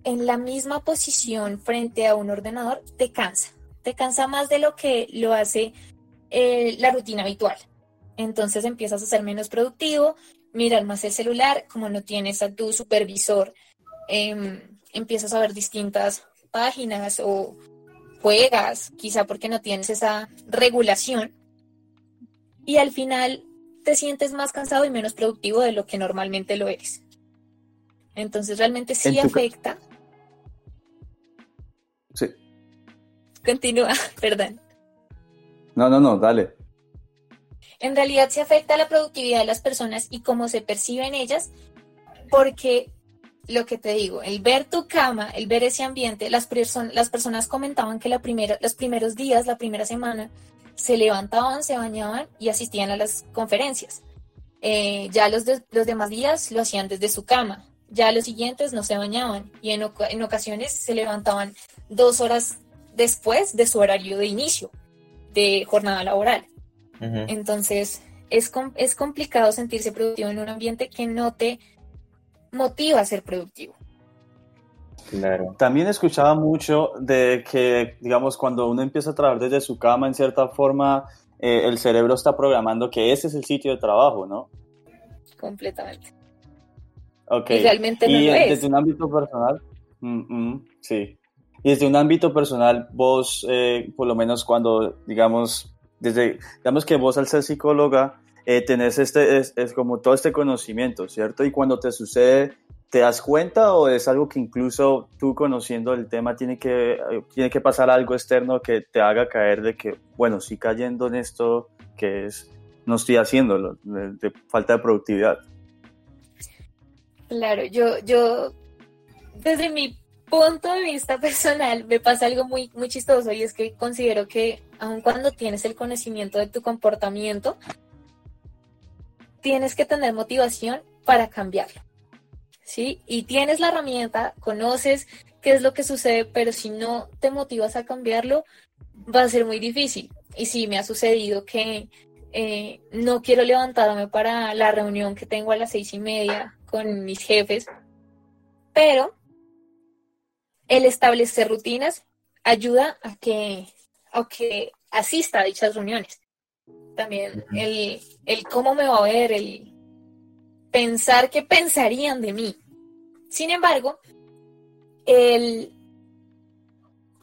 en la misma posición frente a un ordenador te cansa, te cansa más de lo que lo hace eh, la rutina habitual. Entonces empiezas a ser menos productivo, mirar más el celular, como no tienes a tu supervisor, em, empiezas a ver distintas páginas o juegas, quizá porque no tienes esa regulación. Y al final te sientes más cansado y menos productivo de lo que normalmente lo eres. Entonces realmente sí afecta. Sí. Continúa, <laughs> perdón. No, no, no, dale. En realidad se afecta la productividad de las personas y cómo se perciben ellas, porque lo que te digo, el ver tu cama, el ver ese ambiente, las, las personas comentaban que la primera, los primeros días, la primera semana, se levantaban, se bañaban y asistían a las conferencias. Eh, ya los, los demás días lo hacían desde su cama. Ya los siguientes no se bañaban y en, en ocasiones se levantaban dos horas después de su horario de inicio de jornada laboral. Entonces, es, es complicado sentirse productivo en un ambiente que no te motiva a ser productivo. Claro. También escuchaba mucho de que, digamos, cuando uno empieza a trabajar desde su cama, en cierta forma, eh, el cerebro está programando que ese es el sitio de trabajo, ¿no? Completamente. Ok. Y realmente no y lo desde un ámbito personal, sí. Y desde un ámbito personal, vos, eh, por lo menos cuando, digamos, desde, digamos que vos al ser psicóloga, eh, tenés este, es, como todo este conocimiento, ¿cierto? Y cuando te sucede, ¿te das cuenta o es algo que incluso tú conociendo el tema tiene que, tiene que pasar algo externo que te haga caer de que, bueno, sí cayendo en esto que es no estoy haciéndolo, de, falta de productividad. Claro, yo, yo, desde mi punto de vista <laughs> personal, me pasa algo muy, muy chistoso y es que considero que aun cuando tienes el conocimiento de tu comportamiento, tienes que tener motivación para cambiarlo. ¿Sí? Y tienes la herramienta, conoces qué es lo que sucede, pero si no te motivas a cambiarlo, va a ser muy difícil. Y sí, me ha sucedido que eh, no quiero levantarme para la reunión que tengo a las seis y media con mis jefes, pero el establecer rutinas ayuda a que, a que asista a dichas reuniones. También el, el cómo me va a ver, el pensar qué pensarían de mí. Sin embargo, el,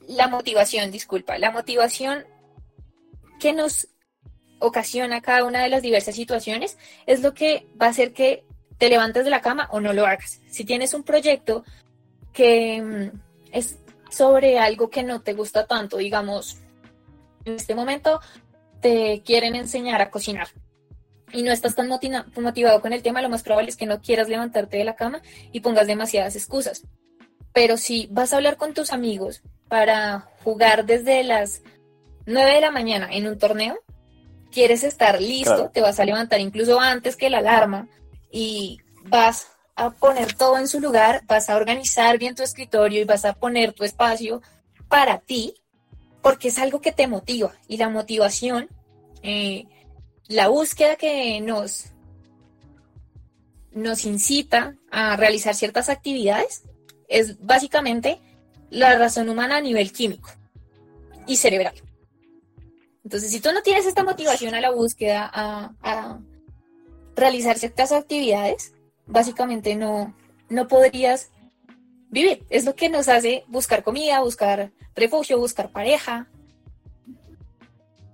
la motivación, disculpa, la motivación que nos ocasiona cada una de las diversas situaciones es lo que va a hacer que te levantes de la cama o no lo hagas. Si tienes un proyecto que mm, es sobre algo que no te gusta tanto, digamos, en este momento te quieren enseñar a cocinar y no estás tan motivado con el tema, lo más probable es que no quieras levantarte de la cama y pongas demasiadas excusas. Pero si vas a hablar con tus amigos para jugar desde las 9 de la mañana en un torneo, quieres estar listo, te vas a levantar incluso antes que la alarma y vas a poner todo en su lugar, vas a organizar bien tu escritorio y vas a poner tu espacio para ti, porque es algo que te motiva y la motivación, eh, la búsqueda que nos, nos incita a realizar ciertas actividades es básicamente la razón humana a nivel químico y cerebral. Entonces, si tú no tienes esta motivación a la búsqueda, a, realizar ciertas actividades, básicamente no, no podrías vivir. Es lo que nos hace buscar comida, buscar refugio, buscar pareja.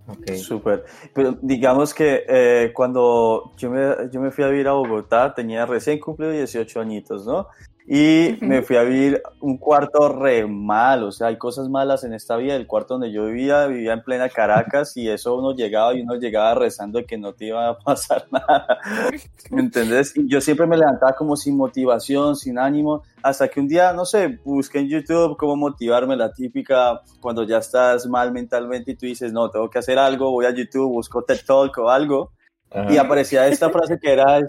Ok. Súper. Pero digamos que eh, cuando yo me, yo me fui a vivir a Bogotá, tenía recién cumplido 18 añitos, ¿no? Y me fui a vivir un cuarto re mal, o sea, hay cosas malas en esta vida. El cuarto donde yo vivía, vivía en plena Caracas y eso uno llegaba y uno llegaba rezando de que no te iba a pasar <laughs> nada. ¿Me entendés? Y yo siempre me levantaba como sin motivación, sin ánimo, hasta que un día, no sé, busqué en YouTube cómo motivarme, la típica cuando ya estás mal mentalmente y tú dices, no, tengo que hacer algo, voy a YouTube, busco TED Talk o algo. Y aparecía esta frase que era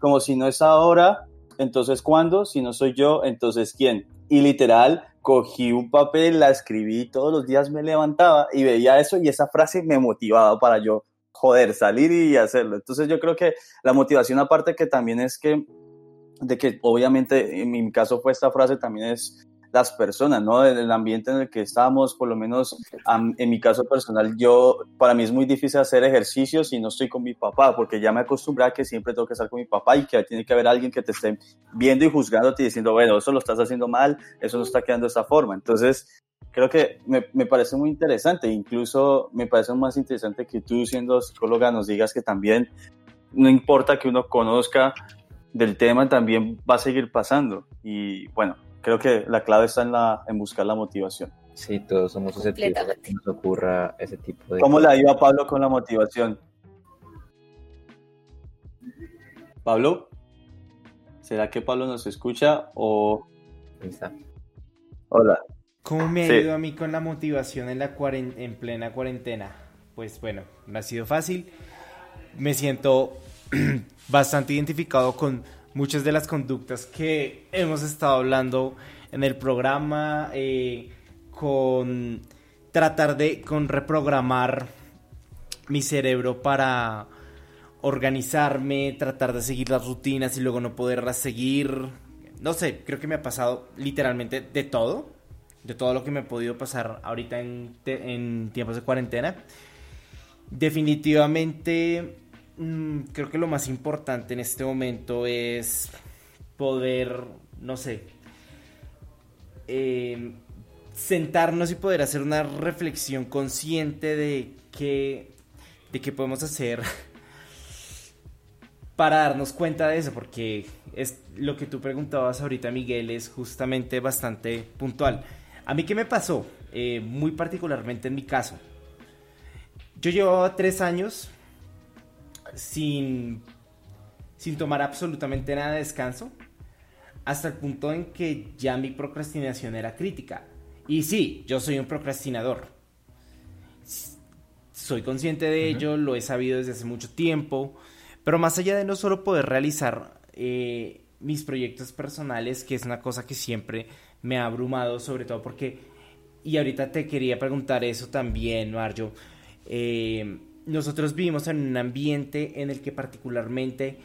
como si no es ahora, entonces ¿cuándo? Si no soy yo, entonces ¿quién? Y literal, cogí un papel, la escribí, todos los días me levantaba y veía eso y esa frase me motivaba para yo, joder, salir y hacerlo. Entonces yo creo que la motivación aparte que también es que, de que obviamente en mi caso fue esta frase, también es las personas, ¿no? El ambiente en el que estamos, por lo menos en mi caso personal, yo, para mí es muy difícil hacer ejercicio si no estoy con mi papá, porque ya me acostumbré a que siempre tengo que estar con mi papá y que tiene que haber alguien que te esté viendo y juzgándote y diciendo, bueno, eso lo estás haciendo mal, eso no está quedando de esta forma. Entonces, creo que me, me, parece muy interesante, incluso me parece más interesante que tú siendo psicóloga nos digas que también no importa que uno conozca del tema, también va a seguir pasando. Y bueno, creo que la clave está en, la, en buscar la motivación. Sí, todos somos ese tipo, que nos ocurra ese tipo de... ¿Cómo la iba Pablo con la motivación? Pablo, ¿será que Pablo nos escucha o...? está. Hola. ¿Cómo me ha ido a mí con la motivación en, la en plena cuarentena? Pues bueno, no ha sido fácil. Me siento <clears throat> bastante identificado con muchas de las conductas que hemos estado hablando en el programa, eh, con tratar de con reprogramar mi cerebro para organizarme, tratar de seguir las rutinas y luego no poderlas seguir. No sé, creo que me ha pasado literalmente de todo, de todo lo que me ha podido pasar ahorita en, en tiempos de cuarentena. Definitivamente Mm, creo que lo más importante en este momento es poder, no sé, em, sentarnos y poder hacer una reflexión consciente de qué, de qué podemos hacer <laughs> para darnos cuenta de eso, porque es lo que tú preguntabas ahorita, Miguel, es justamente bastante puntual. A mí, ¿qué me pasó? Eh, muy particularmente en mi caso. Yo llevaba tres años sin, sin tomar absolutamente nada de descanso, hasta el punto en que ya mi procrastinación era crítica. Y sí, yo soy un procrastinador. Soy consciente de ello, lo he sabido desde hace mucho tiempo, pero más allá de no solo poder realizar eh, mis proyectos personales, que es una cosa que siempre me ha abrumado, sobre todo porque, y ahorita te quería preguntar eso también, Mario, eh, nosotros vivimos en un ambiente en el que particularmente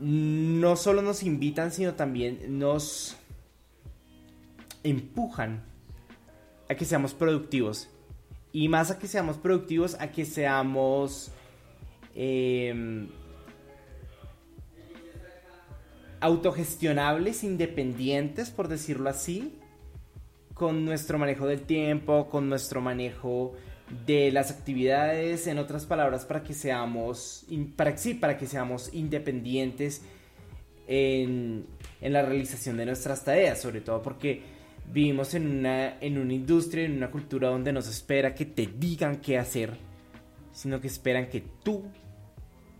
no solo nos invitan, sino también nos empujan a que seamos productivos. Y más a que seamos productivos, a que seamos... Eh, autogestionables, independientes, por decirlo así, con nuestro manejo del tiempo, con nuestro manejo de las actividades, en otras palabras, para que seamos, para, sí, para que seamos independientes en, en la realización de nuestras tareas, sobre todo porque vivimos en una, en una industria, en una cultura donde no se espera que te digan qué hacer, sino que esperan que tú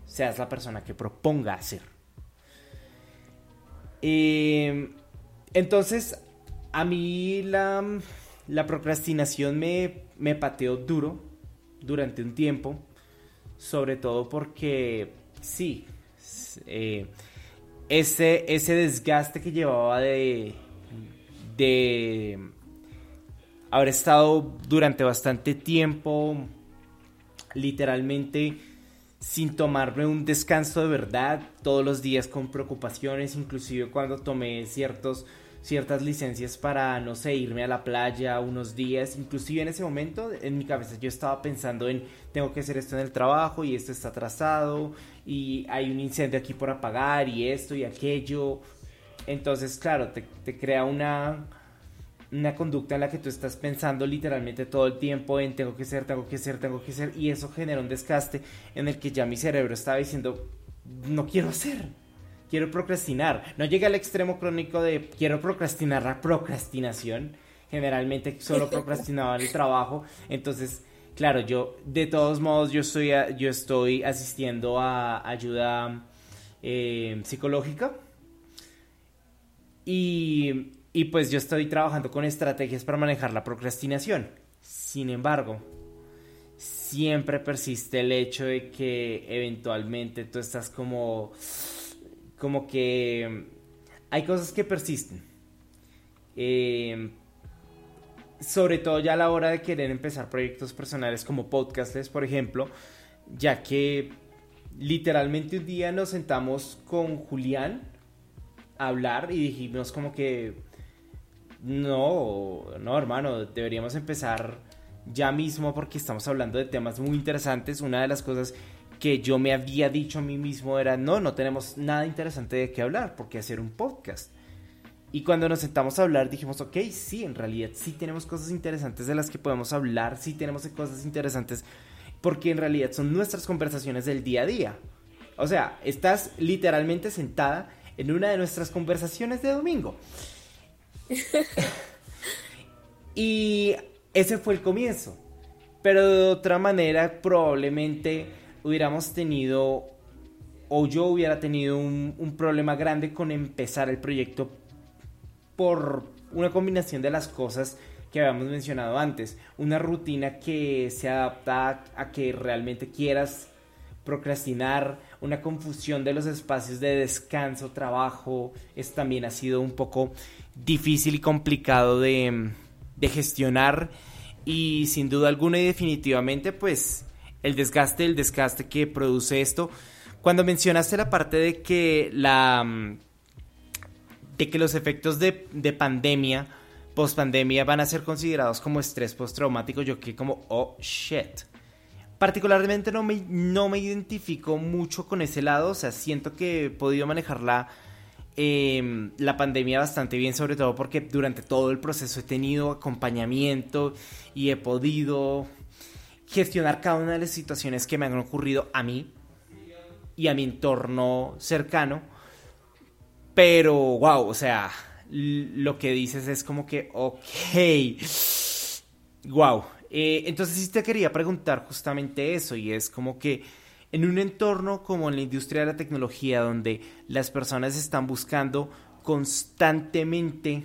seas la persona que proponga hacer. Eh, entonces, a mí la, procrastinación me, me pateó duro durante un tiempo, sobre todo porque sí, eh, ese, ese desgaste que llevaba de, de haber estado durante bastante tiempo literalmente sin tomarme un descanso de verdad, todos los días con preocupaciones, inclusive cuando tomé ciertos, ciertas licencias para, no sé, irme a la playa unos días, inclusive en ese momento en mi cabeza yo estaba pensando en, tengo que hacer esto en el trabajo y esto está atrasado y hay un incendio aquí por apagar y esto y aquello. Entonces, claro, te, crea una una conducta en la que tú estás pensando literalmente todo el tiempo en tengo que ser, tengo que ser, tengo que ser, y eso genera un desgaste en el que ya mi cerebro estaba diciendo, no quiero hacer, quiero procrastinar. No llega al extremo crónico de quiero procrastinar la procrastinación. Generalmente solo procrastinaba el trabajo. Entonces, claro, yo de todos modos yo estoy, yo estoy asistiendo a ayuda eh, psicológica. Y y pues yo estoy trabajando con estrategias para manejar la procrastinación. Sin embargo, siempre persiste el hecho de que eventualmente tú estás como como que hay cosas que persisten eh, sobre todo ya a la hora de querer empezar proyectos personales como podcasts por ejemplo ya que literalmente un día nos sentamos con Julián a hablar y dijimos como que no, no, hermano, deberíamos empezar ya mismo porque estamos hablando de temas muy interesantes. Una de las cosas que yo me había dicho a mí mismo era, no, no tenemos nada interesante de qué hablar, porque hacer un podcast. Y cuando nos sentamos a hablar dijimos, ok, sí, en realidad sí tenemos cosas interesantes de las que podemos hablar, sí tenemos cosas interesantes, porque en realidad son nuestras conversaciones del día a día. O sea, estás literalmente sentada en una de nuestras conversaciones de domingo. <laughs> y ese fue el comienzo. Pero de otra manera, probablemente hubiéramos tenido, o yo hubiera tenido un, problema grande con empezar el proyecto por una combinación de las cosas que habíamos mencionado antes. Una rutina que se adapta a que realmente quieras procrastinar, una confusión de los espacios de descanso, trabajo, eso también ha sido un poco difícil y complicado de, gestionar y sin duda alguna y definitivamente pues el desgaste, el desgaste que produce esto. Cuando mencionaste la parte de que la de que los efectos de, de pandemia, post pandemia van a ser considerados como estrés postraumático, yo que como oh shit. Particularmente no me, no me identifico mucho con ese lado, o sea, siento que he podido manejarla Em, la pandemia bastante bien, sobre todo porque durante todo el proceso he tenido acompañamiento y he podido gestionar cada una de las situaciones que me han ocurrido a mí y a mi entorno cercano. Pero, wow, o sea, lo que dices es como que, ok, wow. Eh, entonces sí te quería preguntar justamente eso y es como que en un entorno como en la industria de la tecnología, donde las personas están buscando constantemente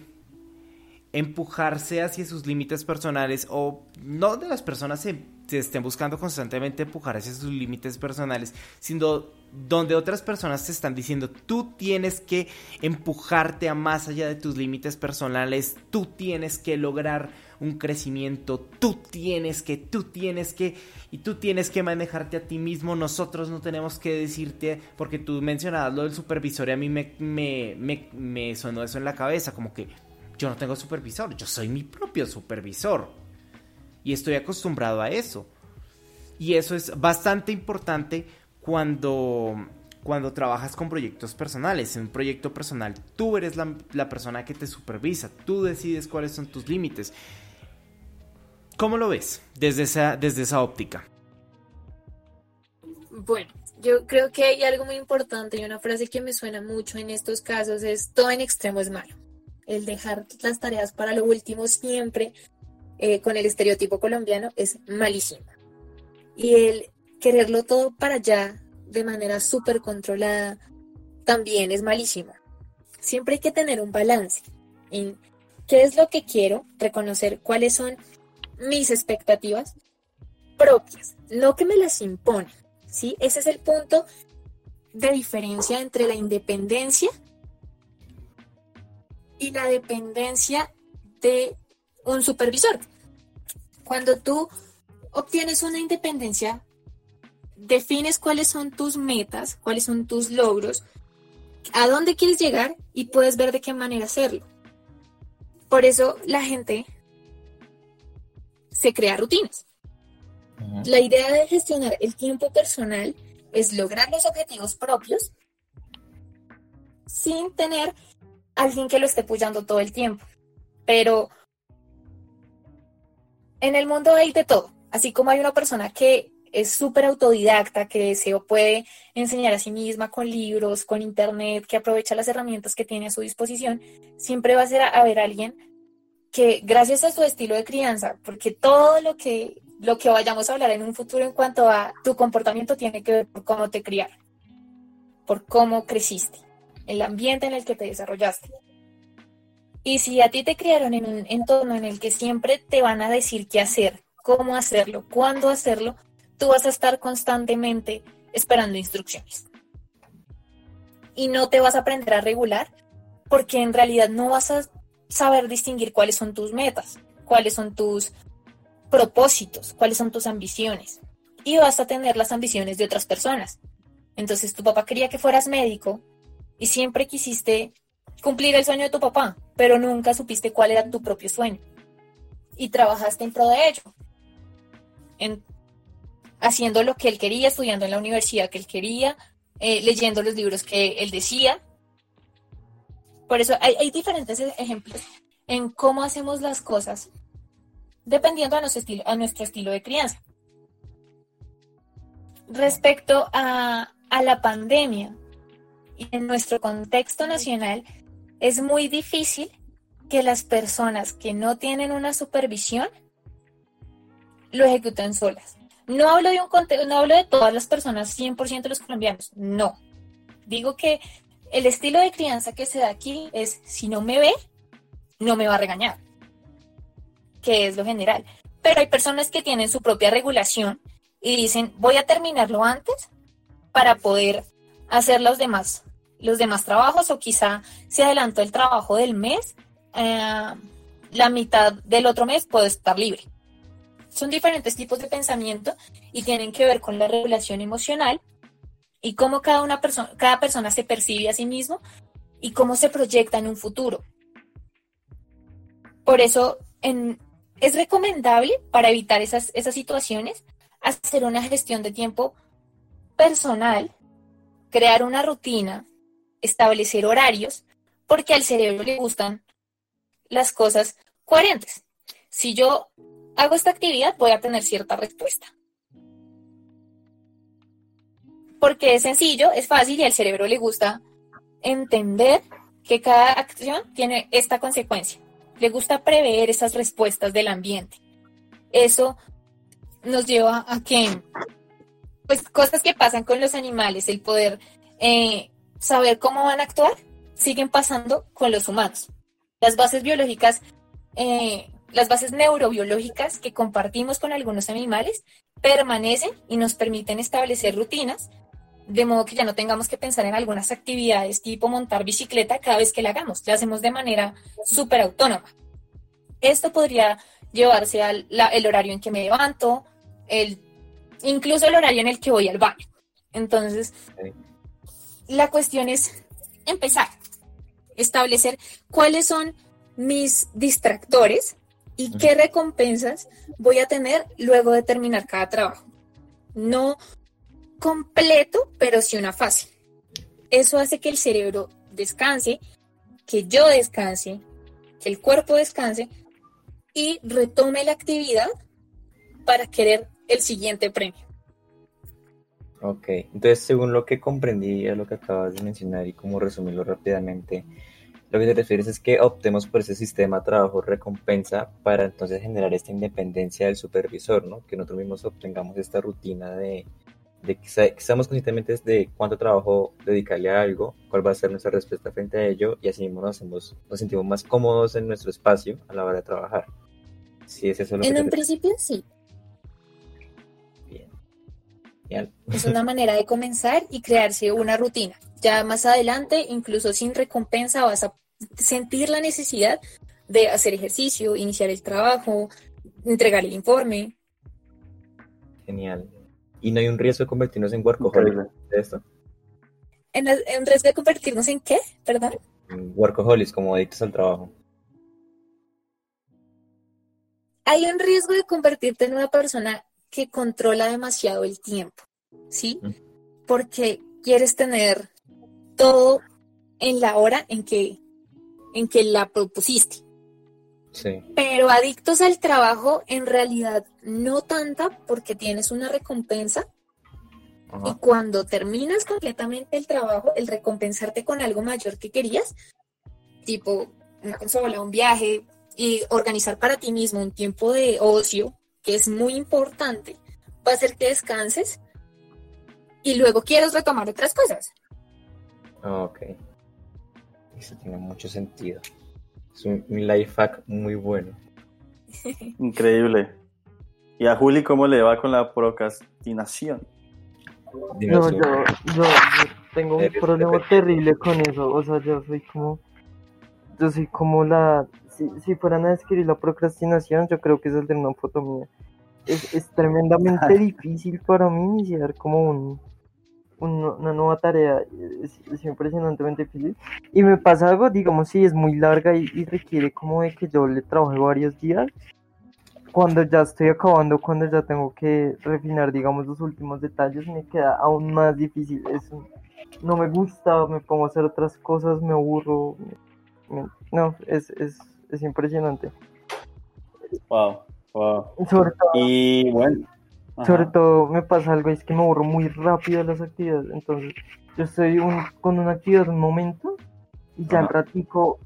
empujarse hacia sus límites personales o no de las personas se, estén buscando constantemente empujar hacia sus límites personales, sino donde otras personas te están diciendo tú tienes que empujarte a más allá de tus límites personales, tú tienes que lograr un crecimiento, tú tienes que, tú tienes que, y tú tienes que manejarte a ti mismo, nosotros no tenemos que decirte, porque tú mencionabas lo del supervisor y a mí me, me, me, me sonó eso en la cabeza, como que yo no tengo supervisor, yo soy mi propio supervisor. Y estoy acostumbrado a eso. Y eso es bastante importante cuando, cuando trabajas con proyectos personales. En un proyecto personal, tú eres la, la persona que te supervisa, tú decides cuáles son tus límites. ¿Cómo lo ves desde esa, desde esa óptica? Bueno, yo creo que hay algo muy importante y una frase que me suena mucho en estos casos es todo en extremo es malo el dejar las tareas para lo último siempre eh, con el estereotipo colombiano es malísimo. Y el quererlo todo para allá de manera súper controlada también es malísimo. Siempre hay que tener un balance en qué es lo que quiero, reconocer cuáles son mis expectativas propias, no que me las imponen. ¿sí? Ese es el punto de diferencia entre la independencia y la dependencia de un supervisor. Cuando tú obtienes una independencia, defines cuáles son tus metas, cuáles son tus logros, a dónde quieres llegar y puedes ver de qué manera hacerlo. Por eso la gente se crea rutinas. La idea de gestionar el tiempo personal es lograr los objetivos propios sin tener alguien que lo esté apoyando todo el tiempo. Pero en el mundo hay de todo. Así como hay una persona que es súper autodidacta, que se puede enseñar a sí misma con libros, con internet, que aprovecha las herramientas que tiene a su disposición, siempre va a ser a, haber alguien que gracias a su estilo de crianza, porque todo lo que, lo que vayamos a hablar en un futuro en cuanto a tu comportamiento tiene que ver por cómo te criaron, por cómo creciste el ambiente en el que te desarrollaste. Y si a ti te criaron en un entorno en el que siempre te van a decir qué hacer, cómo hacerlo, cuándo hacerlo, tú vas a estar constantemente esperando instrucciones. Y no te vas a aprender a regular porque en realidad no vas a saber distinguir cuáles son tus metas, cuáles son tus propósitos, cuáles son tus ambiciones. Y vas a tener las ambiciones de otras personas. Entonces tu papá quería que fueras médico y siempre quisiste cumplir el sueño de tu papá, pero nunca supiste cuál era tu propio sueño. Y trabajaste en pro de ello. En, haciendo lo que él quería, estudiando en la universidad que él quería, eh, leyendo los libros que él decía. Por eso hay, diferentes e-, ejemplos en cómo hacemos las cosas dependiendo a nuestro estilo, a nuestro estilo de crianza. Respecto a, a la pandemia, y en nuestro contexto nacional es muy difícil que las personas que no tienen una supervisión lo ejecuten solas. No hablo de un no hablo de todas las personas, 100% de los colombianos, no. Digo que el estilo de crianza que se da aquí es si no me ve, no me va a regañar, que es lo general. Pero hay personas que tienen su propia regulación y dicen, voy a terminarlo antes para poder hacer los demás los demás trabajos o quizá se adelantó el trabajo del mes, eh, la mitad del otro mes puedo estar libre. Son diferentes tipos de pensamiento y tienen que ver con la regulación emocional y cómo cada, una persona, cada persona se percibe a sí mismo y cómo se proyecta en un futuro. Por eso es recomendable para evitar esas, esas situaciones hacer una gestión de tiempo personal, crear una rutina establecer horarios, porque al cerebro le gustan las cosas coherentes. Si yo hago esta actividad, voy a tener cierta respuesta. Porque es sencillo, es fácil y al cerebro le gusta entender que cada acción tiene esta consecuencia. Le gusta prever esas respuestas del ambiente. Eso nos lleva a que pues cosas que pasan con los animales, el poder eh, saber cómo van a actuar, siguen pasando con los humanos. Las bases biológicas, eh, las bases neurobiológicas que compartimos con algunos animales permanecen y nos permiten establecer rutinas, de modo que ya no tengamos que pensar en algunas actividades tipo montar bicicleta cada vez que la hagamos, la hacemos de manera súper autónoma. Esto podría llevarse al el horario en que me levanto, el, incluso el horario en el que voy al baño. Entonces, la cuestión es empezar, establecer cuáles son mis distractores y qué recompensas voy a tener luego de terminar cada trabajo. No completo, pero sí una fase. Eso hace que el cerebro descanse, que yo descanse, que el cuerpo descanse y retome la actividad para querer el siguiente premio. Ok, entonces según lo que comprendí lo que acabas de mencionar y como resumirlo rápidamente, lo que te refieres es que optemos por ese sistema trabajo-recompensa para entonces generar esta independencia del supervisor, ¿no? Que nosotros mismos obtengamos esta rutina de, de que, seamos conscientemente de cuánto trabajo dedicarle a algo, cuál va a ser nuestra respuesta frente a ello y así mismo nos, hacemos, nos sentimos más cómodos en nuestro espacio a la hora de trabajar. Sí, es eso lo en un principio sí, es una manera de comenzar y crearse una rutina. Ya más adelante, incluso sin recompensa, vas a sentir la necesidad de hacer ejercicio, iniciar el trabajo, entregar el informe. Genial. ¿Y no hay un riesgo de convertirnos en workaholic de esto? ¿En, ¿En, riesgo de convertirnos en qué? Perdón. Workaholics, como adictos al trabajo. Hay un riesgo de convertirte en una persona que controla demasiado el tiempo, ¿sí? Porque quieres tener todo en la hora en que, en que la propusiste. Sí. Pero adictos al trabajo, en realidad no tanta, porque tienes una recompensa. Y cuando terminas completamente el trabajo, el recompensarte con algo mayor que querías, tipo una consola, un viaje, y organizar para ti mismo un tiempo de ocio, que es muy importante, va a hacer que descanses y luego quieres retomar otras cosas. Ok. Eso tiene mucho sentido. Es un, life hack muy bueno. <laughs> Increíble. ¿Y a Juli cómo le va con la procrastinación? No, yo, yo, tengo un problema terrible con eso. O sea, yo soy como. Yo soy como la si, fueran a describir la procrastinación, yo creo que es el de una foto mía. Es, tremendamente difícil para mí iniciar como un, una nueva tarea. Es, impresionantemente difícil. Y me pasa algo, digamos, si es muy larga y, requiere como de que yo le trabaje varios días. Cuando ya estoy acabando, cuando ya tengo que refinar, digamos, los últimos detalles, me queda aún más difícil. Eso no me gusta, me pongo a hacer otras cosas, me aburro. no, es, es, es impresionante. Wow, wow. Sobre todo, y bueno. Sobre todo me pasa algo, es que me aburro muy rápido las actividades. Entonces, yo estoy con una actividad un momento y ya al ratico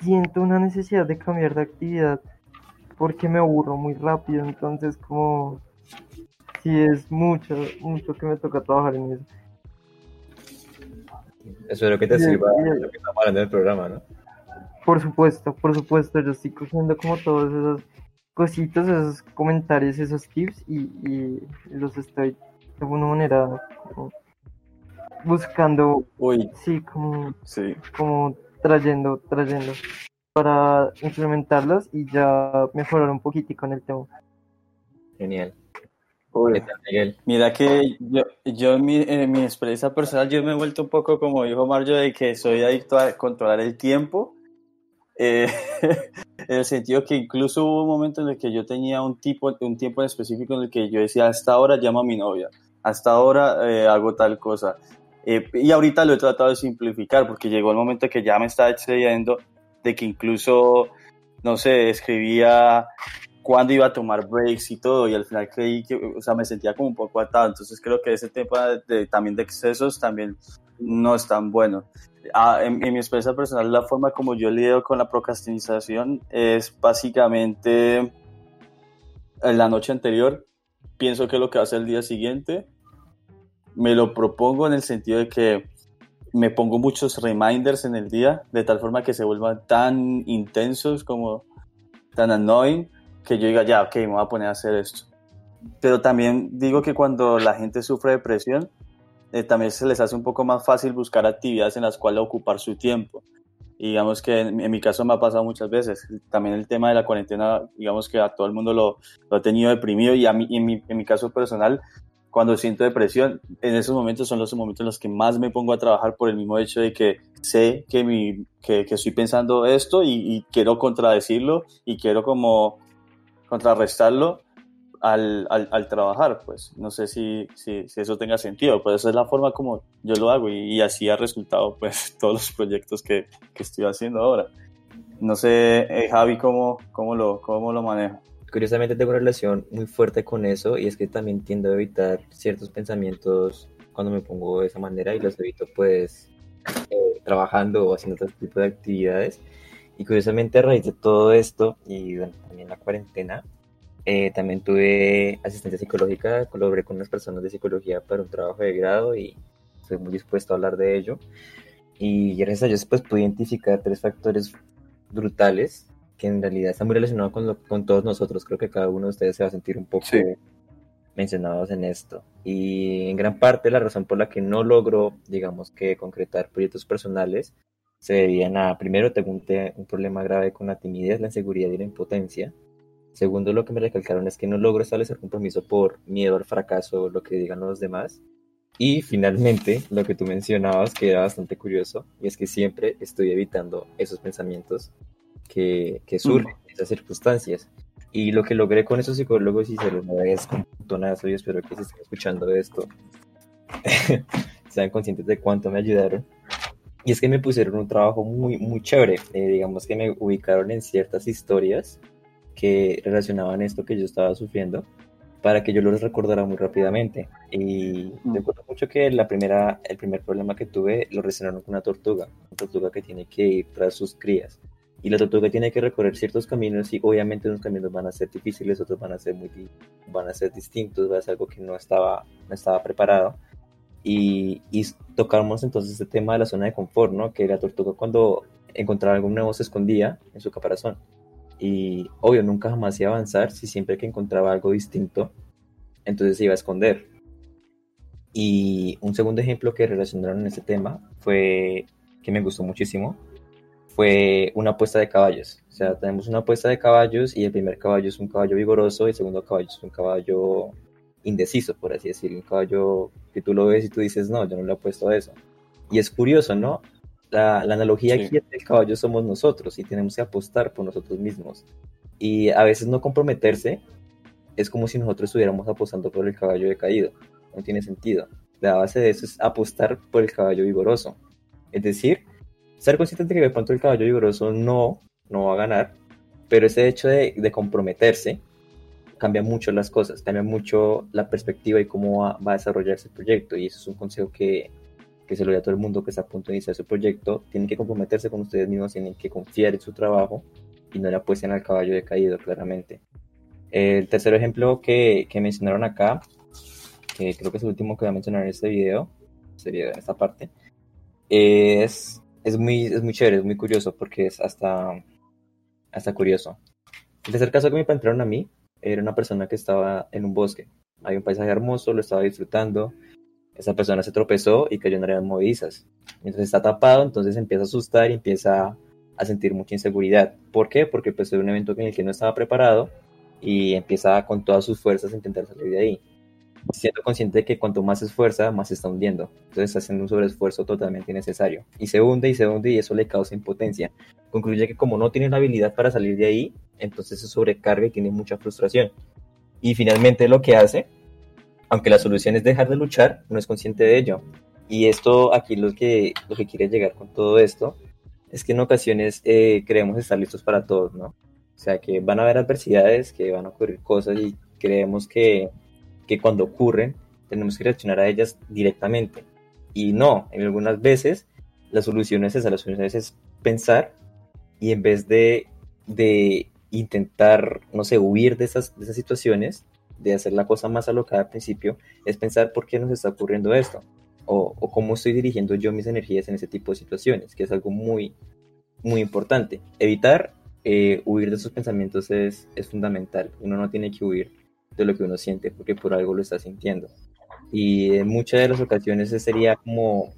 siento una necesidad de cambiar de actividad porque me aburro muy rápido. Entonces, como si es mucho, mucho que me toca trabajar en eso. Eso es lo que te sirva, lo que estamos hablando en el programa, ¿no? Por supuesto, por supuesto, yo estoy cogiendo como todos esos cositos, esos comentarios, esos tips y, los estoy de alguna manera buscando, Uy. sí, como, sí. como trayendo, trayendo para implementarlos y ya mejorar un poquitico en el tema. Genial. Mira que yo, yo en, mi, mi experiencia personal, yo me he vuelto un poco como dijo Mario, de que soy adicto a controlar el tiempo eh, <laughs> en el sentido que incluso hubo un momento en el que yo tenía un, tipo, un tiempo en específico en el que yo decía, hasta ahora llamo a mi novia, hasta ahora eh, hago tal cosa. Eh, y ahorita lo he tratado de simplificar porque llegó el momento que ya me estaba excediendo de que incluso, no sé, escribía cuándo iba a tomar breaks y todo, y al final creí que, o sea, me sentía como un poco atado, entonces creo que ese tema de, también de excesos también no es tan bueno. Ah, en, mi experiencia personal, la forma como yo lidio con la procrastinación es básicamente en la noche anterior, pienso que lo que hace el día siguiente me lo propongo en el sentido de que me pongo muchos reminders en el día, de tal forma que se vuelvan tan intensos como tan annoying, que yo diga, ya, ok, me voy a poner a hacer esto. Pero también digo que cuando la gente sufre depresión, eh, también se les hace un poco más fácil buscar actividades en las cuales ocupar su tiempo. Y digamos que en, mi caso me ha pasado muchas veces. También el tema de la cuarentena, digamos que a todo el mundo lo, ha tenido deprimido y a mí, en, mi, en mi caso personal, cuando siento depresión, en esos momentos son los momentos en los que más me pongo a trabajar por el mismo hecho de que sé que, mi, que estoy pensando esto y, y, quiero contradecirlo y quiero como contrarrestarlo al, al, trabajar, pues no sé si, si, eso tenga sentido, pues esa es la forma como yo lo hago y, y así ha resultado <laughs> pues todos los proyectos que, que estoy haciendo ahora. No sé, eh, Javi, ¿cómo, cómo, lo, ¿cómo lo maneja? curiosamente tengo una relación muy fuerte con eso y es que también tiendo a evitar ciertos pensamientos cuando me pongo de esa manera y los evito pues eh, trabajando o haciendo otro tipo de actividades. Y curiosamente a raíz de todo esto y bueno, también la cuarentena, eh, también tuve asistencia psicológica, colaboré con unas personas de psicología para un trabajo de grado y estoy muy dispuesto a hablar de ello. Y gracias a ellos pues pude identificar tres factores brutales que en realidad está muy relacionado con, lo, con todos nosotros. Creo que cada uno de ustedes se va a sentir un poco sí. mencionados en esto. Y en gran parte la razón por la que no logro, digamos que concretar proyectos personales se debían a, primero, tengo un, un problema grave con la timidez, la inseguridad y la impotencia. Segundo, lo que me recalcaron es que no logro establecer compromiso por miedo al fracaso o lo que digan los demás. Y finalmente, lo que tú mencionabas, que era bastante curioso, y es que siempre estoy evitando esos pensamientos que, que surgen en esas circunstancias. Y lo que logré con esos psicólogos, y se los agradezco un montonazo, y espero que se estén escuchando esto, <laughs> sean conscientes de cuánto me ayudaron. Y es que me pusieron un trabajo muy, muy chévere. Eh, digamos que me ubicaron en ciertas historias que relacionaban esto que yo estaba sufriendo para que yo los recordara muy rápidamente. Y mm. recuerdo mucho que la primera, el primer problema que tuve lo relacionaron con una tortuga, una tortuga que tiene que ir tras sus crías y la tortuga tiene que recorrer ciertos caminos y obviamente unos caminos van a ser difíciles, otros van a ser muy van a ser distintos, va a ser algo que no estaba, no estaba preparado. Y, y tocamos entonces este tema de la zona de confort, ¿no? Que la tortuga cuando encontraba algo nuevo se escondía en su caparazón. Y obvio, nunca jamás iba a avanzar si siempre que encontraba algo distinto, entonces se iba a esconder. Y un segundo ejemplo que relacionaron en este tema fue que me gustó muchísimo, fue una apuesta de caballos. O sea, tenemos una apuesta de caballos y el primer caballo es un caballo vigoroso y el segundo caballo es un caballo indeciso, por así decirlo. Un caballo que tú lo ves y tú dices, no, yo no le he puesto a eso. Y es curioso, ¿no? La, la analogía sí. aquí es que el caballo somos nosotros y tenemos que apostar por nosotros mismos. Y a veces no comprometerse es como si nosotros estuviéramos apostando por el caballo decaído. No tiene sentido. La base de eso es apostar por el caballo vigoroso. Es decir, ser consciente de que de pronto el caballo vigoroso no, no va a ganar, pero ese hecho de, de, comprometerse cambia mucho las cosas, cambia mucho la perspectiva y cómo va, va, a desarrollarse el proyecto. Y eso es un consejo que, que se lo doy a todo el mundo que está a punto de iniciar su proyecto. Tienen que comprometerse con ustedes mismos, tienen que confiar en su trabajo y no le apuesten al caballo decaído, claramente. El tercer ejemplo que, que mencionaron acá, que creo que es el último que voy a mencionar en este video, sería en esta parte, es es muy, es muy chévere, es muy curioso porque es hasta, hasta curioso. El tercer caso que me plantearon a mí era una persona que estaba en un bosque. Hay un paisaje hermoso, lo estaba disfrutando. Esa persona se tropezó y cayó en áreas movedizas. Mientras está tapado, entonces empieza a asustar y empieza a sentir mucha inseguridad. ¿Por qué? Porque pues, es un evento en el que no estaba preparado y empieza con todas sus fuerzas a intentar salir de ahí siendo consciente de que cuanto más se esfuerza, más se está hundiendo. Entonces está haciendo un sobreesfuerzo totalmente innecesario. Y se hunde y se hunde y eso le causa impotencia. Concluye que como no tiene la habilidad para salir de ahí, entonces se sobrecarga y tiene mucha frustración. Y finalmente lo que hace, aunque la solución es dejar de luchar, no es consciente de ello. Y esto aquí lo que, lo que quiere llegar con todo esto es que en ocasiones eh, creemos estar listos para todos, ¿no? O sea, que van a haber adversidades, que van a ocurrir cosas y creemos que que cuando ocurren tenemos que reaccionar a ellas directamente. Y no, en algunas veces la solución es esa, la solución es pensar y en vez de, de intentar, no sé, huir de esas, de esas situaciones, de hacer la cosa más alocada al principio, es pensar por qué nos está ocurriendo esto o, o, cómo estoy dirigiendo yo mis energías en ese tipo de situaciones, que es algo muy, muy importante. Evitar eh, huir de esos pensamientos es, es fundamental. Uno no tiene que huir de lo que uno siente porque por algo lo está sintiendo. Y en muchas de las ocasiones sería como,